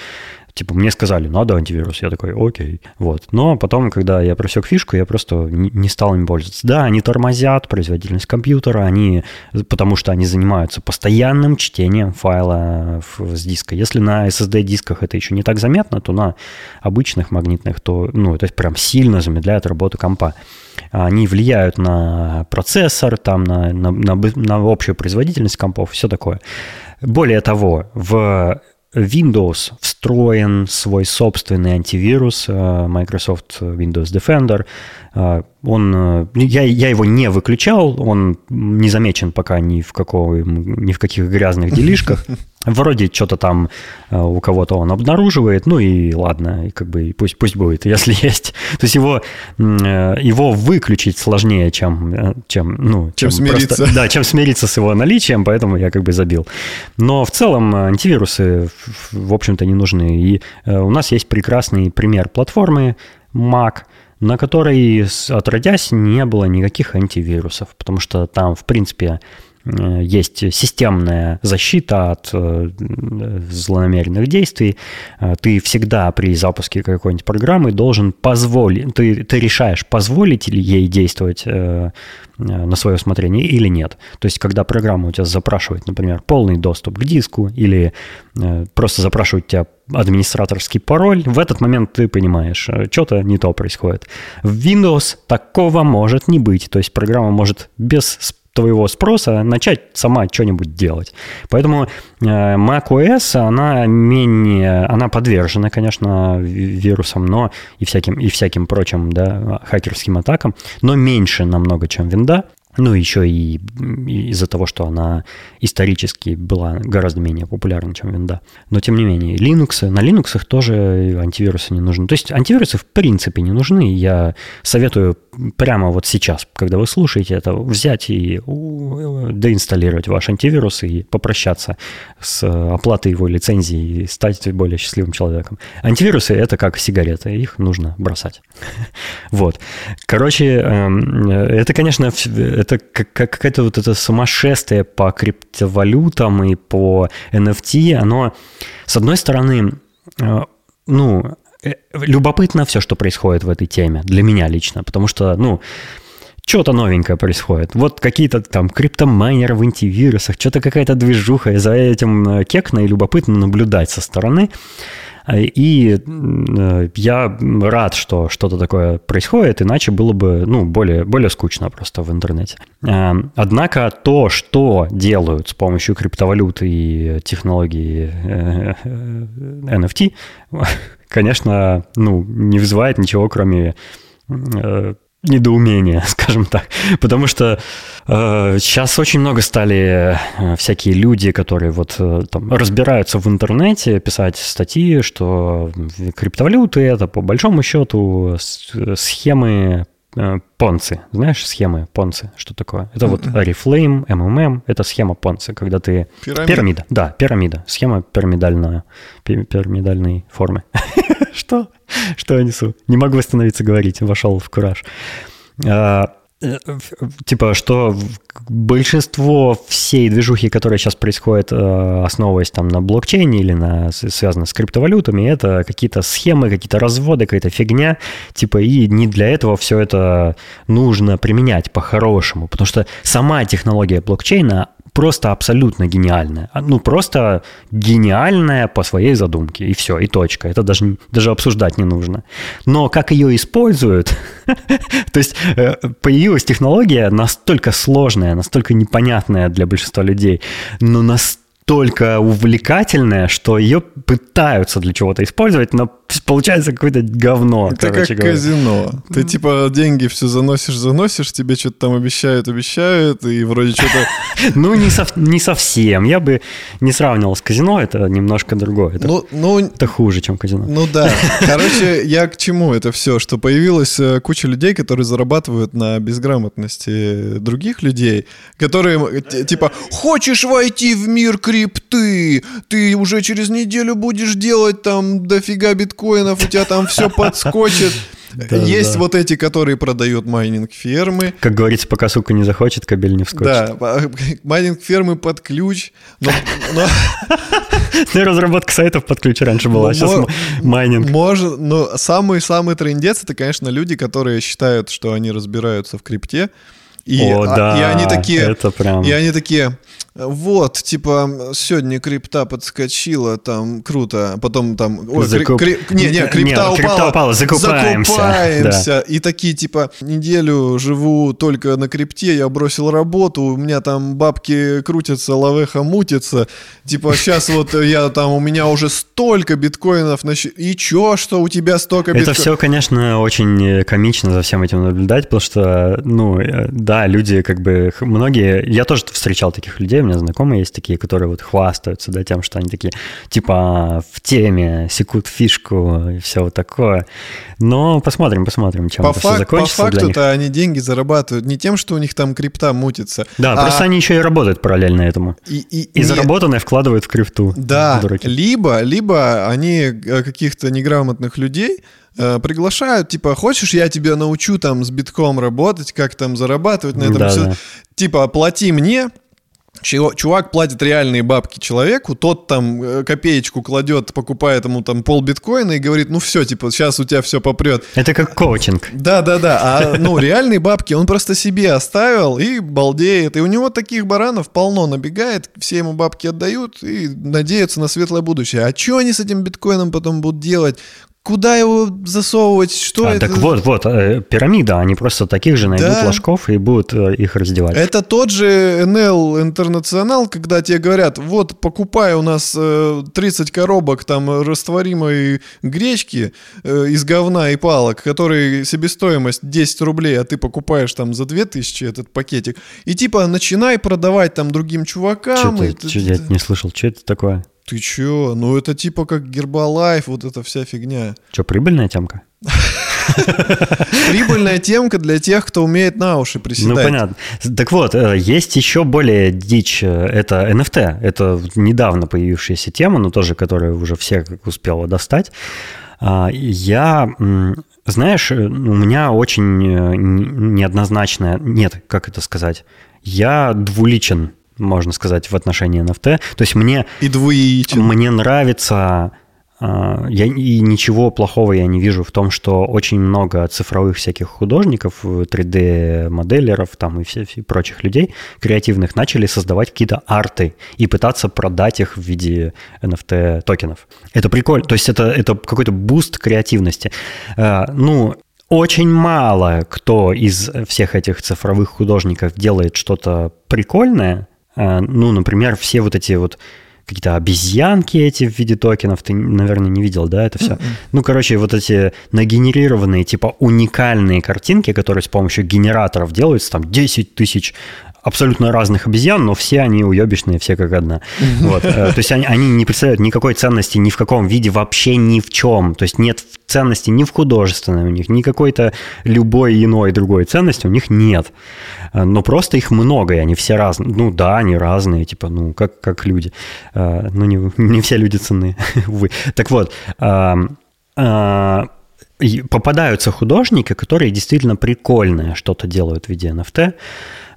Speaker 1: Типа, мне сказали, надо антивирус. Я такой, окей. Вот. Но потом, когда я просек фишку, я просто не стал им пользоваться. Да, они тормозят производительность компьютера, они, потому что они занимаются постоянным чтением файла с диска. Если на SSD-дисках это еще не так заметно, то на обычных магнитных, то, ну, это прям сильно замедляет работу компа. Они влияют на процессор, там, на, на, на, на общую производительность компов, все такое. Более того, в Windows встроен свой собственный антивирус, э, Microsoft Windows Defender. Он, э, я, я его не выключал, он не замечен пока ни в, какого, ни в каких грязных делишках. Вроде что-то там э, у кого-то он обнаруживает, ну и ладно, и как бы пусть, пусть будет, если есть. То есть его, э, его выключить сложнее, чем, чем, ну,
Speaker 2: чем, чем смириться.
Speaker 1: Просто, да, чем смириться с его наличием, поэтому я как бы забил. Но в целом антивирусы, в общем-то, не нужны. И у нас есть прекрасный пример платформы Mac – на которой, отродясь, не было никаких антивирусов, потому что там, в принципе, есть системная защита от э, злонамеренных действий. Э, ты всегда при запуске какой-нибудь программы должен позволить, ты, ты решаешь, позволить ли ей действовать на свое усмотрение или нет. То есть, когда программа у тебя запрашивает, например, полный доступ к диску или просто запрашивает тебя администраторский пароль, в этот момент ты понимаешь, э, что-то не то происходит. В Windows такого может не быть. То есть программа может без твоего спроса начать сама что-нибудь делать. Поэтому э, macOS, она менее, она подвержена, конечно, вирусам, но и всяким, и всяким прочим, да, хакерским атакам, но меньше намного, чем винда. Ну, еще и, из-за того, что она исторически была гораздо менее популярна, чем винда. Но, тем не менее, Linux, на Linux тоже антивирусы не нужны. То есть антивирусы в принципе не нужны. Я советую прямо вот сейчас, когда вы слушаете это, взять и деинсталлировать ваш антивирус и попрощаться с оплатой его лицензии и стать более счастливым человеком. Антивирусы — это как сигареты, их нужно бросать. Вот. Короче, эм, это, конечно, это какое-то вот это сумасшествие по криптовалютам и по NFT, оно, с одной стороны, э, ну, э, любопытно все, что происходит в этой теме, для меня лично, потому что, ну, что-то новенькое происходит. Вот какие-то там криптомайнеры в антивирусах, что-то какая-то движуха, и за этим э, кекно и любопытно наблюдать со стороны. И э, я рад, что что-то такое происходит, иначе было бы ну, более, более скучно просто в интернете. Э, однако то, что делают с помощью криптовалюты и технологии NFT, конечно, ну, не вызывает ничего, кроме недоумение, скажем так. Потому что э, сейчас очень много стали э, всякие люди, которые вот э, там разбираются в интернете, писать статьи, что криптовалюты это по большому счету схемы э, понцы. Знаешь схемы понцы? Что такое? Это вот Oriflame, MMM, это схема понцы, когда ты...
Speaker 2: Пирамида.
Speaker 1: Пирамида, да, пирамида. Схема пирамидальная, пирамидальной формы. Что? Что я несу? Не могу остановиться говорить, вошел в кураж. Э, типа, что большинство всей движухи, которая сейчас происходит, э, основываясь там на блокчейне или на, связано с криптовалютами, это какие-то схемы, какие-то разводы, какая-то фигня, типа, и не для этого все это нужно применять по-хорошему, потому что сама технология блокчейна, просто абсолютно гениальная. А, ну, просто гениальная по своей задумке. И все, и точка. Это даже, даже обсуждать не нужно. Но как ее используют, то есть э, появилась технология настолько сложная, настолько непонятная для большинства людей, но настолько увлекательная, что ее пытаются для чего-то использовать, но получается какое-то говно.
Speaker 2: Это как говоря. казино. Ты типа деньги все заносишь, заносишь, тебе что-то там обещают, обещают, и вроде что-то...
Speaker 1: Ну, не, сов... не совсем. Я бы не сравнивал с казино, это немножко другое. Это, ну, ну, это хуже, чем казино.
Speaker 2: Ну да. Короче, я к чему это все? Что появилась э, куча людей, которые зарабатывают на безграмотности других людей, которые типа «Хочешь войти в мир крипты, ты уже через неделю будешь делать там дофига биткоинов, у тебя там все подскочит. Да, Есть да. вот эти, которые продают майнинг-фермы.
Speaker 1: Как говорится, пока сука не захочет, кобель не вскочит.
Speaker 2: Да, майнинг-фермы под ключ. Но, но...
Speaker 1: Ну, разработка сайтов под ключ раньше была, сейчас майнинг.
Speaker 2: Может, но самый-самый трендец, это, конечно, люди, которые считают, что они разбираются в крипте, И,
Speaker 1: О,
Speaker 2: а-
Speaker 1: да,
Speaker 2: и они такие,
Speaker 1: это прям...
Speaker 2: и они такие, вот, типа, сегодня крипта подскочила, там, круто, потом там... ой,
Speaker 1: Закуп-
Speaker 2: кри- не, не, крипта
Speaker 1: Не,
Speaker 2: упала.
Speaker 1: крипта упала, закупаемся.
Speaker 2: Закупаемся. И такие, типа, неделю живу только на крипте, я бросил работу, у меня там бабки крутятся, лавеха мутится. Типа, сейчас вот я там, у меня уже столько биткоинов, на и чё, что у тебя столько
Speaker 1: Это
Speaker 2: биткоинов?
Speaker 1: все, конечно, очень э, комично за всем этим наблюдать, потому что, ну, э, да, люди как бы, многие, я тоже встречал таких людей, у меня знакомые есть такие, которые вот хвастаются, да, тем, что они такие, типа, в теме, секут фишку и все вот такое. Но посмотрим, посмотрим, чем
Speaker 2: По,
Speaker 1: это все
Speaker 2: фак- по
Speaker 1: закончится для них.
Speaker 2: факту-то они деньги зарабатывают не тем, что у них там крипта мутится.
Speaker 1: Да,
Speaker 2: а-
Speaker 1: просто они еще и работают параллельно этому.
Speaker 2: И, и,
Speaker 1: И
Speaker 2: не-
Speaker 1: заработанное вкладывают в крипту.
Speaker 2: Да,
Speaker 1: дураки.
Speaker 2: либо, либо они э, каких-то неграмотных людей э, приглашают, типа, хочешь, я тебя научу там с битком работать, как там зарабатывать на этом
Speaker 1: Да,
Speaker 2: всё?
Speaker 1: да.
Speaker 2: Типа, плати мне, Чувак платит реальные бабки человеку, тот там э, копеечку кладет, покупает ему там пол биткоина и говорит, ну все, типа, сейчас у тебя все попрет.
Speaker 1: Это как коучинг.
Speaker 2: Да, да, да. А ну реальные бабки он просто себе оставил и балдеет. И у него таких баранов полно набегает, все ему бабки отдают и надеются на светлое будущее. А что они с этим биткоином потом будут делать? Куда его засовывать? Что
Speaker 1: А,
Speaker 2: это?
Speaker 1: так вот, вот, э, пирамида, они просто таких же найдут
Speaker 2: Да.
Speaker 1: ложков и будут э, их раздевать.
Speaker 2: Это тот же NL Интернационал, когда тебе говорят, вот покупай у нас э, 30 коробок там растворимой гречки э, из говна и палок, который себестоимость 10 рублей, а ты покупаешь там за 2000 этот пакетик. И типа начинай продавать там другим чувакам.
Speaker 1: Что
Speaker 2: и
Speaker 1: чё, я не слышал, что это такое?
Speaker 2: Ты чё? Ну это типа как Гербалайф, вот эта вся фигня.
Speaker 1: Что, прибыльная темка?
Speaker 2: Прибыльная темка для тех, кто умеет на уши приседать.
Speaker 1: Ну, понятно. Так вот, э, есть еще более дичь. э, Это NFT. Это недавно появившаяся тема, но тоже, которая уже всех как успела достать. А, Я, знаешь, э, у меня очень неоднозначная... Нет, как это сказать? Я двуличен, можно сказать, в отношении NFT. То есть мне
Speaker 2: И
Speaker 1: мне нравится, а, я, и ничего плохого я не вижу в том, что очень много цифровых всяких художников, 3D-моделеров там и, все, и прочих людей креативных начали создавать какие-то арты и пытаться продать их в виде NFT-токенов. Это прикольно. То есть это, это какой-то boost креативности. А, Ну, очень мало кто из всех этих цифровых художников делает что-то прикольное. А, Ну, например, все вот эти вот какие-то обезьянки эти в виде токенов, ты, наверное, не видел, да, это все? Ну, короче, вот эти нагенерированные, типа, уникальные картинки, которые с помощью генераторов делаются, там, 10 тысяч абсолютно разных обезьян, но все они уебищные, все как одна. Вот. э, То есть они, они не представляют никакой ценности ни в каком виде, вообще ни в чем. То есть нет ценности ни в художественной у них, ни какой-то любой иной другой ценности у них нет. Э, Но просто их много, и они все разные. Ну да, они разные, типа, ну, как, как люди. Э, Но не, не все люди ценны, увы. Так вот, и попадаются художники, которые действительно прикольное что-то делают в виде NFT.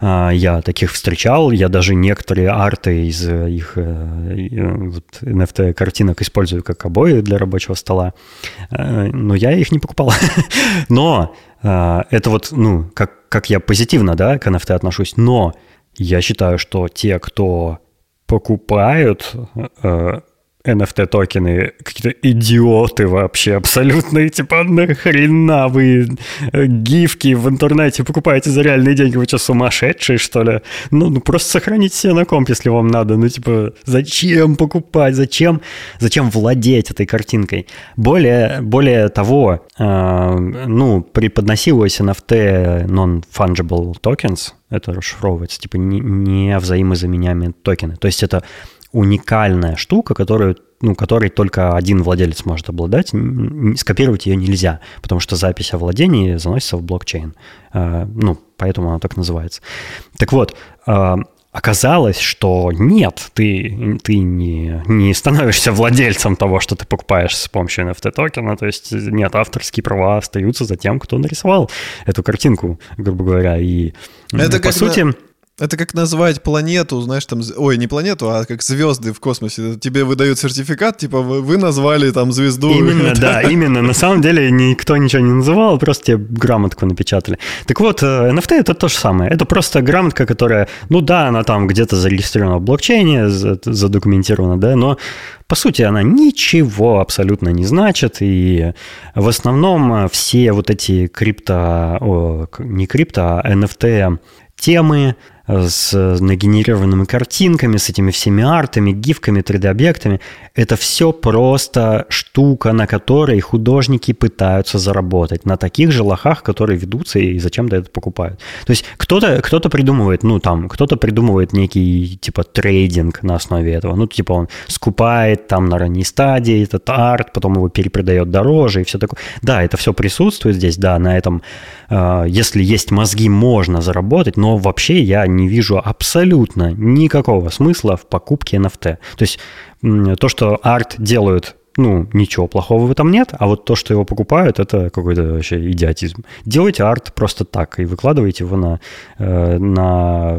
Speaker 1: А, Я таких встречал, я даже некоторые арты из э, их э, э, вот NFT картинок использую как обои для рабочего стола, Э, но я их не покупал. Но э, это вот, ну, как, как я позитивно, да, к NFT отношусь, но я считаю, что те, кто покупают NFT-токены, какие-то идиоты вообще абсолютные, типа, нахрена вы э, гифки в интернете покупаете за реальные деньги, вы что, сумасшедшие, что ли? Ну, ну просто сохраните себе на комп, если вам надо, ну, типа, зачем покупать, зачем, зачем владеть этой картинкой? Более, более того, э, ну, преподносилось NFT non-fungible tokens, это расшифровывается, типа, не, не взаимозаменяемые токены, то есть это уникальная штука, которую, ну, которой только один владелец может обладать. Скопировать ее нельзя, потому что запись о владении заносится в блокчейн. Э, Ну, поэтому она так называется. Так вот, э, оказалось, что нет, ты, ты не, не становишься владельцем того, что ты покупаешь с помощью NFT-токена. То есть нет, авторские права остаются за тем, кто нарисовал эту картинку, грубо говоря. И
Speaker 2: Это
Speaker 1: по
Speaker 2: как
Speaker 1: сути...
Speaker 2: на- Это как назвать планету, знаешь, там, ой, не планету, а как звезды в космосе. Тебе выдают сертификат, типа, вы, вы назвали там звезду.
Speaker 1: Именно, да, именно. На самом деле никто ничего не называл, просто тебе грамотку напечатали. Так вот, NFT э, это то же самое. Это просто грамотка, которая, ну да, она там где-то зарегистрирована в блокчейне, задокументирована, да, но по сути, она ничего абсолютно не значит, и в основном все вот эти крипто, о, не крипто, а NFT темы, с нагенерированными картинками, с этими всеми артами, гифками, 3D-объектами. Это все просто штука, на которой художники пытаются заработать. На таких же лохах, которые ведутся и зачем-то это покупают. То есть кто-то кто придумывает, ну там, кто-то придумывает некий типа трейдинг на основе этого. Ну типа он скупает там на ранней стадии этот арт, потом его перепродает дороже и все такое. Да, это все присутствует здесь, да, на этом, э, если есть мозги, можно заработать, но вообще я вижу абсолютно никакого смысла в покупке NFT. То есть то, что арт делают ну, ничего плохого в этом нет, а вот то, что его покупают, это какой-то вообще идиотизм. Делайте арт просто так и выкладывайте его на, э, на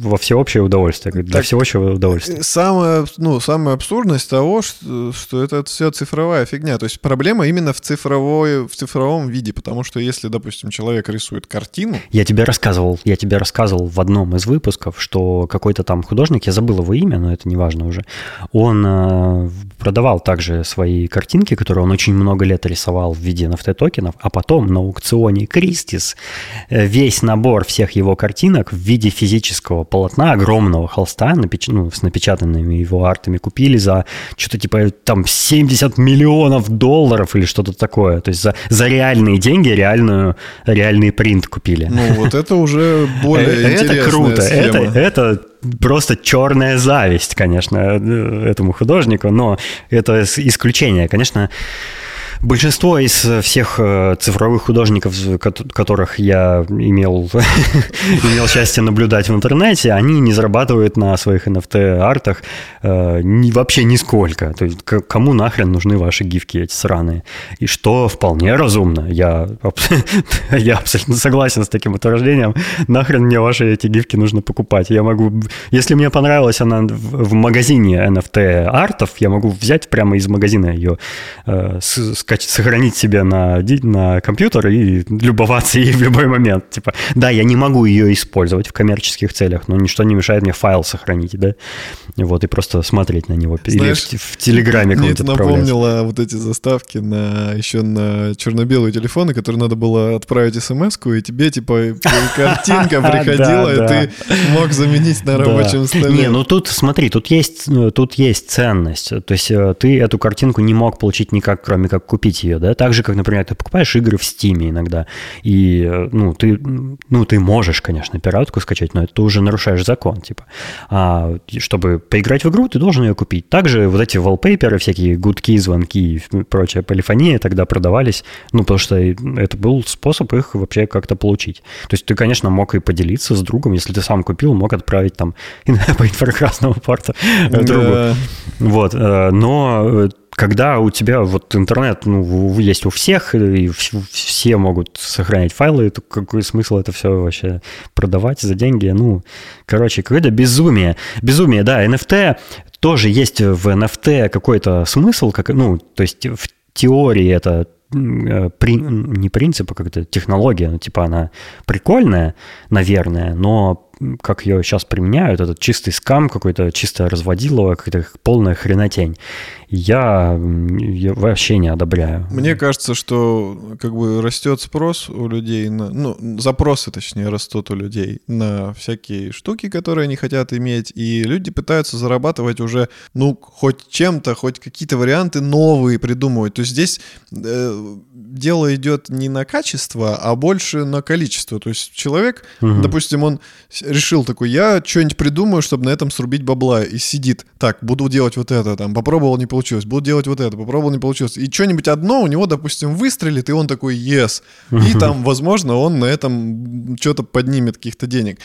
Speaker 1: во всеобщее удовольствие, для так, всеобщего удовольствия.
Speaker 2: Самая, ну, самая абсурдность того, что, что это все цифровая фигня. То есть проблема именно в, цифровой, в цифровом виде, потому что если, допустим, человек рисует картину...
Speaker 1: Я тебе рассказывал, я тебе рассказывал в одном из выпусков, что какой-то там художник, я забыл его имя, но это не важно уже, он э, продавал также также свои картинки, которые он очень много лет рисовал в виде NFT-токенов, а потом на аукционе Кристис э, весь набор всех его картинок в виде физического полотна, огромного холста напеч... ну, с напечатанными его артами купили за что-то типа там 70 миллионов долларов или что-то такое. То есть за, за реальные деньги реальную, реальный принт купили.
Speaker 2: Ну вот это уже более
Speaker 1: э, интересная Это круто. Это, это просто черная зависть, конечно, э, этому художнику, но это исключение. Конечно, Большинство из всех э, цифровых художников, которых я имел, имел счастье наблюдать в интернете, они не зарабатывают на своих NFT-артах э, вообще нисколько. То есть кому нахрен нужны ваши гифки эти сраные? И что вполне разумно. Я, я абсолютно согласен с таким утверждением. Нахрен мне ваши эти гифки нужно покупать? Я могу... Если мне понравилась она в, в магазине NFT-артов, я могу взять прямо из магазина ее э, с, сохранить себе на, на компьютер и любоваться ей в любой момент. Типа, да, я не могу ее использовать в коммерческих целях, но ничто не мешает мне файл сохранить, да, вот, и просто смотреть на него.
Speaker 2: Знаешь,
Speaker 1: Или в, в Телеграме
Speaker 2: Мне это напомнило вот эти заставки на еще на черно-белые телефоны, которые надо было отправить смс и тебе, типа, картинка приходила, и ты мог заменить на рабочем столе.
Speaker 1: Не, ну тут, смотри, тут есть, тут есть ценность. То есть э, ты эту картинку не мог получить никак, кроме как купить ее, да, так же, как, например, ты покупаешь игры в Steam иногда, и, ну, ты, ну, ты можешь, конечно, пиратку скачать, но это ты уже нарушаешь закон, типа. А чтобы поиграть в игру, ты должен ее купить. Также вот эти wallpaper, всякие гудки, звонки и прочая полифония тогда продавались, ну, потому что это был способ их вообще как-то получить. То есть ты, конечно, мог и поделиться с другом, если ты сам купил, мог отправить там по инфракрасному порту другу. Вот, э, но когда у тебя вот интернет ну, есть у всех, и все могут сохранять файлы, то какой смысл это все вообще продавать за деньги? Ну, короче, какое-то безумие. Безумие, да, NFT тоже есть в NFT какой-то смысл, как, ну, то есть в теории это э, при, не принцип, а как-то технология, ну, типа она прикольная, наверное, но как ее сейчас применяют, этот чистый скам какой-то, чистое разводилово, какая-то полная хренотень. Я, я вообще не одобряю.
Speaker 2: Мне кажется, что как бы растет спрос у людей, на, ну, запросы, точнее, растут у людей на всякие штуки, которые они хотят иметь, и люди пытаются зарабатывать уже, ну, хоть чем-то, хоть какие-то варианты новые придумывать. То есть здесь э, дело идет не на качество, а больше на количество. То есть человек, угу. допустим, он решил такой, я что-нибудь придумаю, чтобы на этом срубить бабла, и сидит, так, буду делать вот это, там, попробовал, не получилось, буду делать вот это, попробовал, не получилось. И что-нибудь одно у него, допустим, выстрелит, и он такой, yes. И там, возможно, он на этом что-то поднимет каких-то денег.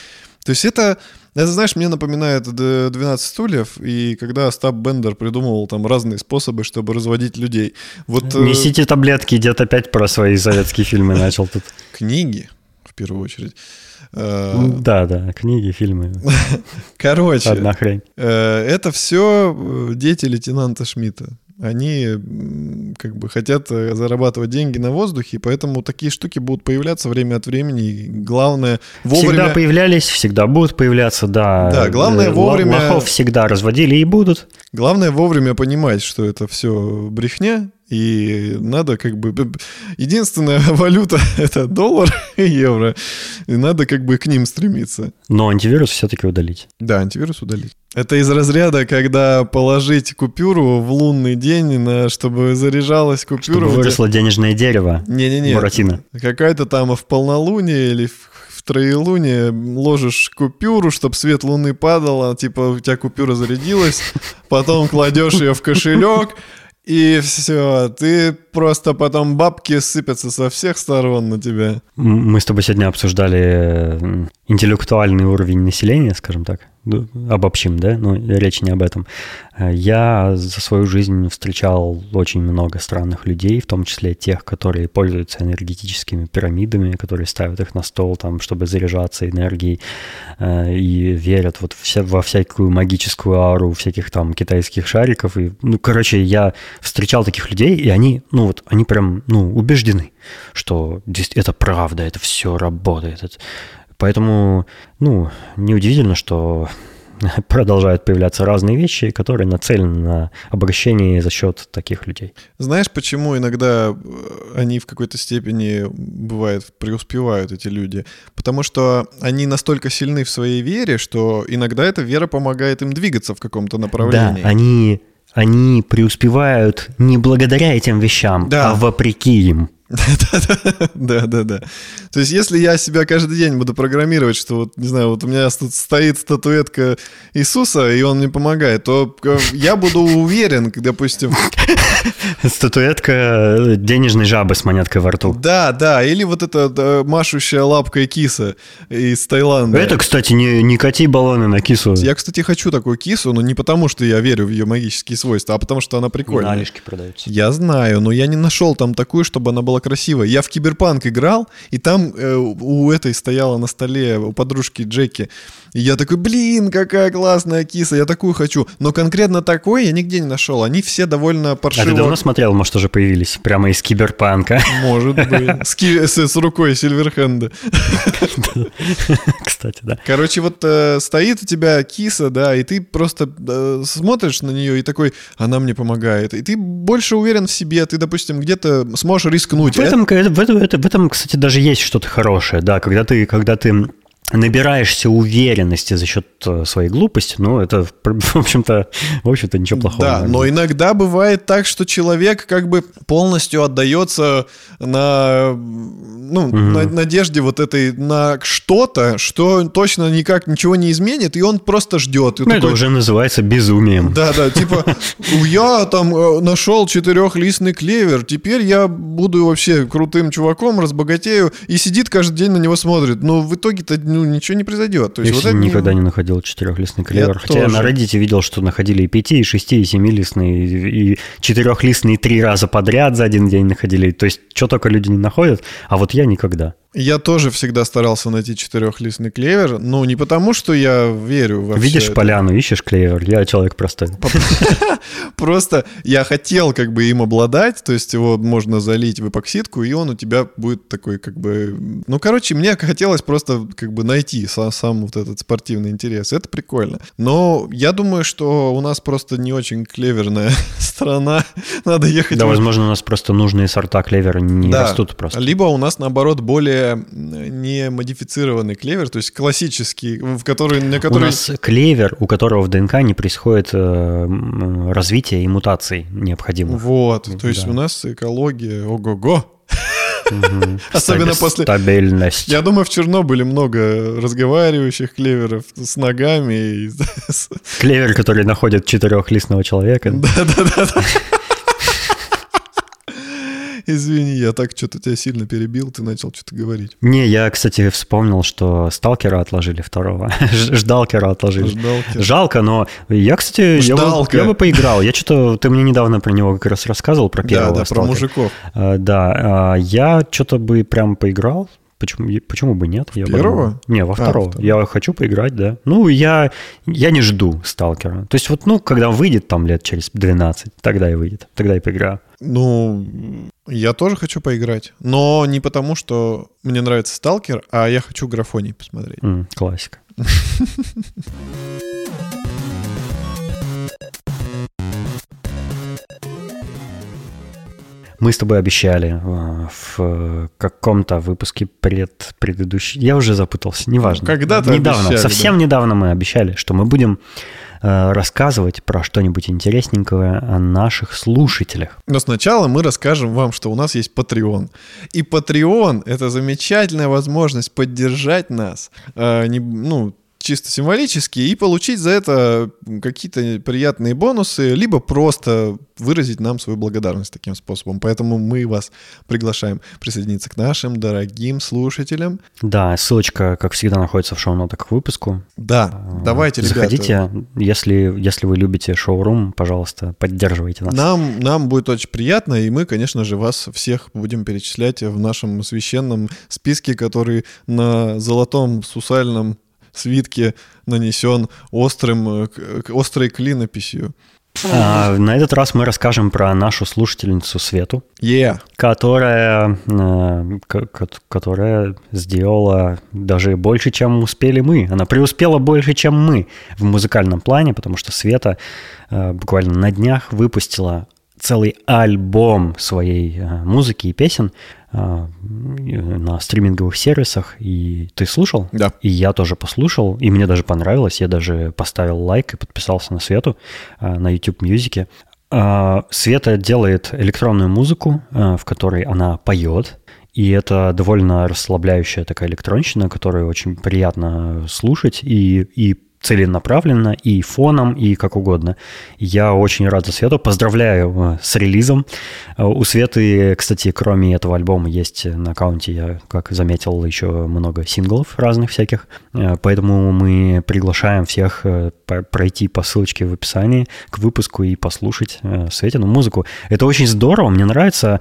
Speaker 2: То есть это, это, знаешь, мне напоминает 12 стульев, и когда Стаб Бендер придумывал там разные способы, чтобы разводить людей. Вот,
Speaker 1: Несите таблетки, дед опять про свои советские фильмы начал тут.
Speaker 2: Книги в первую очередь.
Speaker 1: Да, да, книги, фильмы.
Speaker 2: Короче,
Speaker 1: одна хрень.
Speaker 2: Это все дети лейтенанта Шмидта они как бы хотят э, зарабатывать деньги на воздухе, поэтому такие штуки будут появляться время от времени. И главное
Speaker 1: вовремя... Всегда появлялись, всегда будут появляться, да.
Speaker 2: Да, главное э, вовремя...
Speaker 1: Лохов всегда разводили и будут.
Speaker 2: Главное вовремя понимать, что это все брехня, и надо как бы... Единственная валюта — это доллар и евро. И надо как бы к ним стремиться.
Speaker 1: Но антивирус все-таки удалить.
Speaker 2: Да, антивирус удалить. Это из разряда, когда положить купюру в лунный день, на, чтобы заряжалась купюра. Чтобы
Speaker 1: выросло денежное дерево.
Speaker 2: Не-не-не.
Speaker 1: Буратино.
Speaker 2: Какая-то там в полнолуние или в в троелуние ложишь купюру, чтобы свет луны падал, а типа у тебя купюра зарядилась, потом кладешь ее в кошелек, и все, ты просто потом бабки сыпятся со всех сторон на тебя.
Speaker 1: Мы с тобой сегодня обсуждали интеллектуальный уровень населения, скажем так обобщим, да, но речь не об этом. Э, я за свою жизнь встречал очень много странных людей, в том числе тех, которые пользуются энергетическими пирамидами, которые ставят их на стол, там, чтобы заряжаться энергией, э, и верят вот во всякую магическую ауру всяких там китайских шариков. И, ну, короче, я встречал таких людей, и они, ну, вот, они прям, ну, убеждены, что это правда, это все работает. Поэтому, ну, неудивительно, что продолжают появляться разные вещи, которые нацелены на обращение за счет таких людей.
Speaker 2: Знаешь, почему иногда э, они в какой-то степени, бывает, преуспевают, эти люди? Потому что они настолько сильны в своей вере, что иногда эта вера помогает им двигаться в каком-то направлении.
Speaker 1: Да, они, они преуспевают не благодаря этим вещам, да. а вопреки им.
Speaker 2: Да, да, да. То есть, если я себя каждый день буду программировать, что вот, не знаю, вот у меня тут стоит статуэтка Иисуса, и он мне помогает, то э, я буду уверен, допустим...
Speaker 1: Статуэтка денежной жабы с монеткой во рту.
Speaker 2: Да, да, или вот эта машущая лапкой киса из Таиланда.
Speaker 1: Это, кстати, не, не кати баллоны на кису.
Speaker 2: Я, кстати, хочу такую кису, но не потому, что я верю в ее магические свойства, а потому, что она прикольная.
Speaker 1: Налишки продаются.
Speaker 2: Я знаю, но я не нашел там такую, чтобы она была красиво. Я в Киберпанк играл, и там э, у этой стояла на столе, у подружки Джеки. И я такой, блин, какая классная киса, я такую хочу. Но конкретно такой я нигде не нашел. Они все довольно паршиво... А
Speaker 1: ты давно смотрел, может, уже появились? Прямо из Киберпанка.
Speaker 2: Может быть. С, ки- с, с рукой Сильверхенда.
Speaker 1: Кстати, да.
Speaker 2: Короче, вот э, стоит у тебя киса, да, и ты просто э, смотришь на нее и такой, она мне помогает. И ты больше уверен в себе, ты, допустим, где-то сможешь рискнуть.
Speaker 1: В этом, в этом, в этом, кстати, даже есть что-то хорошее, да, когда ты, когда ты набираешься уверенности за счет э, своей глупости, ну, это, в общем-то, в общем-то, ничего плохого.
Speaker 2: Да, но иногда бывает так, что человек как бы полностью отдается на, ну, угу. на надежде вот этой на что-то, что точно никак ничего не изменит, и он просто ждет.
Speaker 1: Ну, такой, это уже называется безумием.
Speaker 2: Да, да, типа, я там э, нашел четырехлистный клевер, теперь я буду вообще крутым чуваком, разбогатею, и сидит каждый день на него смотрит. Но в итоге-то ну, ничего не произойдет.
Speaker 1: То есть я вот никогда не... находил четырехлистный клевер. Я Хотя тоже. я на Reddit видел, что находили и пяти, и шести, и семилистный, и, и четырехлистный три раза подряд за один день находили. То есть, что только люди не находят, а вот я никогда.
Speaker 2: Я тоже всегда старался найти четырехлистный клевер, но не потому, что я верю во
Speaker 1: Видишь
Speaker 2: это.
Speaker 1: поляну, ищешь клевер, я человек простой.
Speaker 2: Просто я хотел как бы им обладать, то есть его можно залить в эпоксидку, и он у тебя будет такой как бы... Ну, короче, мне хотелось просто как бы найти сам вот этот спортивный интерес. Это прикольно. Но я думаю, что у нас просто не очень клеверная страна. Надо ехать...
Speaker 1: Да, возможно, у нас просто нужные сорта клевера не растут просто.
Speaker 2: Либо у нас, наоборот, более не модифицированный клевер, то есть классический, в который, на который...
Speaker 1: У нас клевер, у которого в ДНК не происходит э, развитие и мутаций необходимых.
Speaker 2: Вот, то есть да. у нас экология, ого-го. Угу. Особенно после...
Speaker 1: Стабильность.
Speaker 2: Я думаю, в Чернобыле много разговаривающих клеверов с ногами.
Speaker 1: Клевер, который находит четырехлистного человека.
Speaker 2: Да-да-да. Извини, я так что-то тебя сильно перебил, ты начал что-то говорить.
Speaker 1: Не, я, кстати, вспомнил, что сталкера отложили второго. Ждалкера отложили. Ждалкер. Жалко, но я, кстати, я бы, я бы поиграл. Я что-то, ты мне недавно про него как раз рассказывал, про первого
Speaker 2: Да, да, про мужиков.
Speaker 1: А, да, а, я что-то бы прям поиграл, Почему, почему бы нет?
Speaker 2: Я первого? Бы,
Speaker 1: не, во второго. А, я хочу поиграть, да. Ну, я, я не жду сталкера. То есть вот, ну, когда выйдет там лет через 12, тогда и выйдет. Тогда и поиграю.
Speaker 2: Ну, я тоже хочу поиграть. Но не потому, что мне нравится сталкер, а я хочу графоний посмотреть.
Speaker 1: Mm, классика. Мы с тобой обещали э, в каком-то выпуске пред предыдущий. Я уже запутался, неважно.
Speaker 2: Когда-то
Speaker 1: недавно,
Speaker 2: обещали,
Speaker 1: совсем да. недавно мы обещали, что мы будем э, рассказывать про что-нибудь интересненькое о наших слушателях.
Speaker 2: Но сначала мы расскажем вам, что у нас есть Patreon. И Patreon — это замечательная возможность поддержать нас, э, не, ну, чисто символически и получить за это какие-то приятные бонусы, либо просто выразить нам свою благодарность таким способом. Поэтому мы вас приглашаем присоединиться к нашим дорогим слушателям.
Speaker 1: Да, ссылочка, как всегда, находится в шоу-нотах к выпуску.
Speaker 2: Да, давайте,
Speaker 1: Заходите, ребята. если, если вы любите шоу-рум, пожалуйста, поддерживайте нас.
Speaker 2: Нам, нам будет очень приятно, и мы, конечно же, вас всех будем перечислять в нашем священном списке, который на золотом сусальном свитке нанесен острым, э, острой клинописью.
Speaker 1: А, на этот раз мы расскажем про нашу слушательницу Свету,
Speaker 2: yeah.
Speaker 1: которая, э, которая сделала даже больше, чем успели мы. Она преуспела больше, чем мы в музыкальном плане, потому что Света э, буквально на днях выпустила целый альбом своей э, музыки и песен э, на стриминговых сервисах. И ты слушал?
Speaker 2: Да.
Speaker 1: И я тоже послушал, и мне даже понравилось. Я даже поставил лайк и подписался на Свету э, на YouTube Music. Света делает электронную музыку, в которой она поет, и это довольно расслабляющая такая электронщина, которую очень приятно слушать и, и целенаправленно и фоном, и как угодно. Я очень рад за Свету. Поздравляю э, с релизом. Э, у Светы, кстати, кроме этого альбома, есть на аккаунте, я как заметил, еще много синглов разных всяких. Э, поэтому мы приглашаем всех пройти по ссылочке в описании к выпуску и послушать Светину музыку. Это очень здорово. Мне нравится,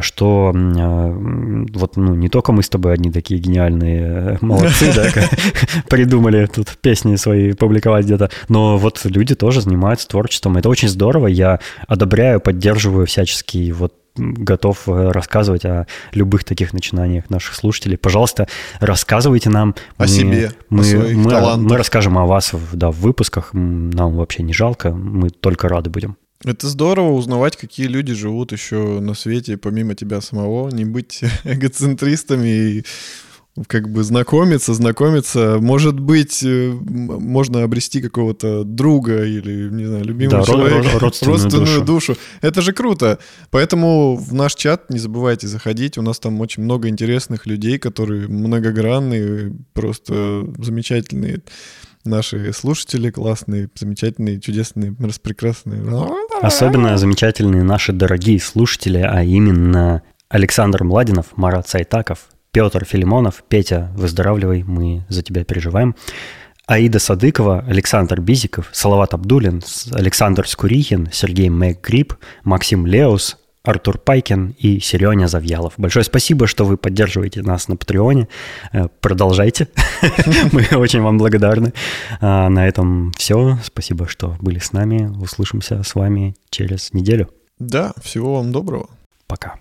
Speaker 1: что вот ну, не только мы с тобой одни такие гениальные молодцы, придумали тут песни свои и публиковать где-то. Но вот люди тоже занимаются творчеством. Это очень здорово. Я одобряю, поддерживаю всячески вот готов э, рассказывать о любых таких начинаниях наших слушателей. Пожалуйста, рассказывайте нам.
Speaker 2: О мы, себе,
Speaker 1: мы,
Speaker 2: о своих
Speaker 1: мы,
Speaker 2: талантах.
Speaker 1: Мы расскажем о вас да, в выпусках. Нам вообще не жалко. Мы только рады будем.
Speaker 2: Это здорово узнавать, какие люди живут еще на свете, помимо тебя самого, не быть эгоцентристами и как бы знакомиться, знакомиться. Может быть, э, можно обрести какого-то друга или, не знаю, любимого да, человека,
Speaker 1: родственную, родственную душу.
Speaker 2: душу. Это же круто. Поэтому в наш чат не забывайте заходить. У нас там очень много интересных людей, которые многогранные, просто замечательные наши слушатели классные, замечательные, чудесные, распрекрасные.
Speaker 1: Особенно замечательные наши дорогие слушатели, а именно Александр Младинов, Марат Сайтаков, Петр Филимонов, Петя, выздоравливай, мы за тебя переживаем. Аида Садыкова, Александр Бизиков, Салават Абдулин, Александр Скурихин, Сергей Мэггрип, Максим Леус, Артур Пайкин и Сереня Завьялов. Большое спасибо, что вы поддерживаете нас на Патреоне. Э, продолжайте. Мы очень вам благодарны. А, на этом все. Спасибо, что были с нами. Услышимся с вами через неделю.
Speaker 2: Да, всего вам доброго.
Speaker 1: Пока.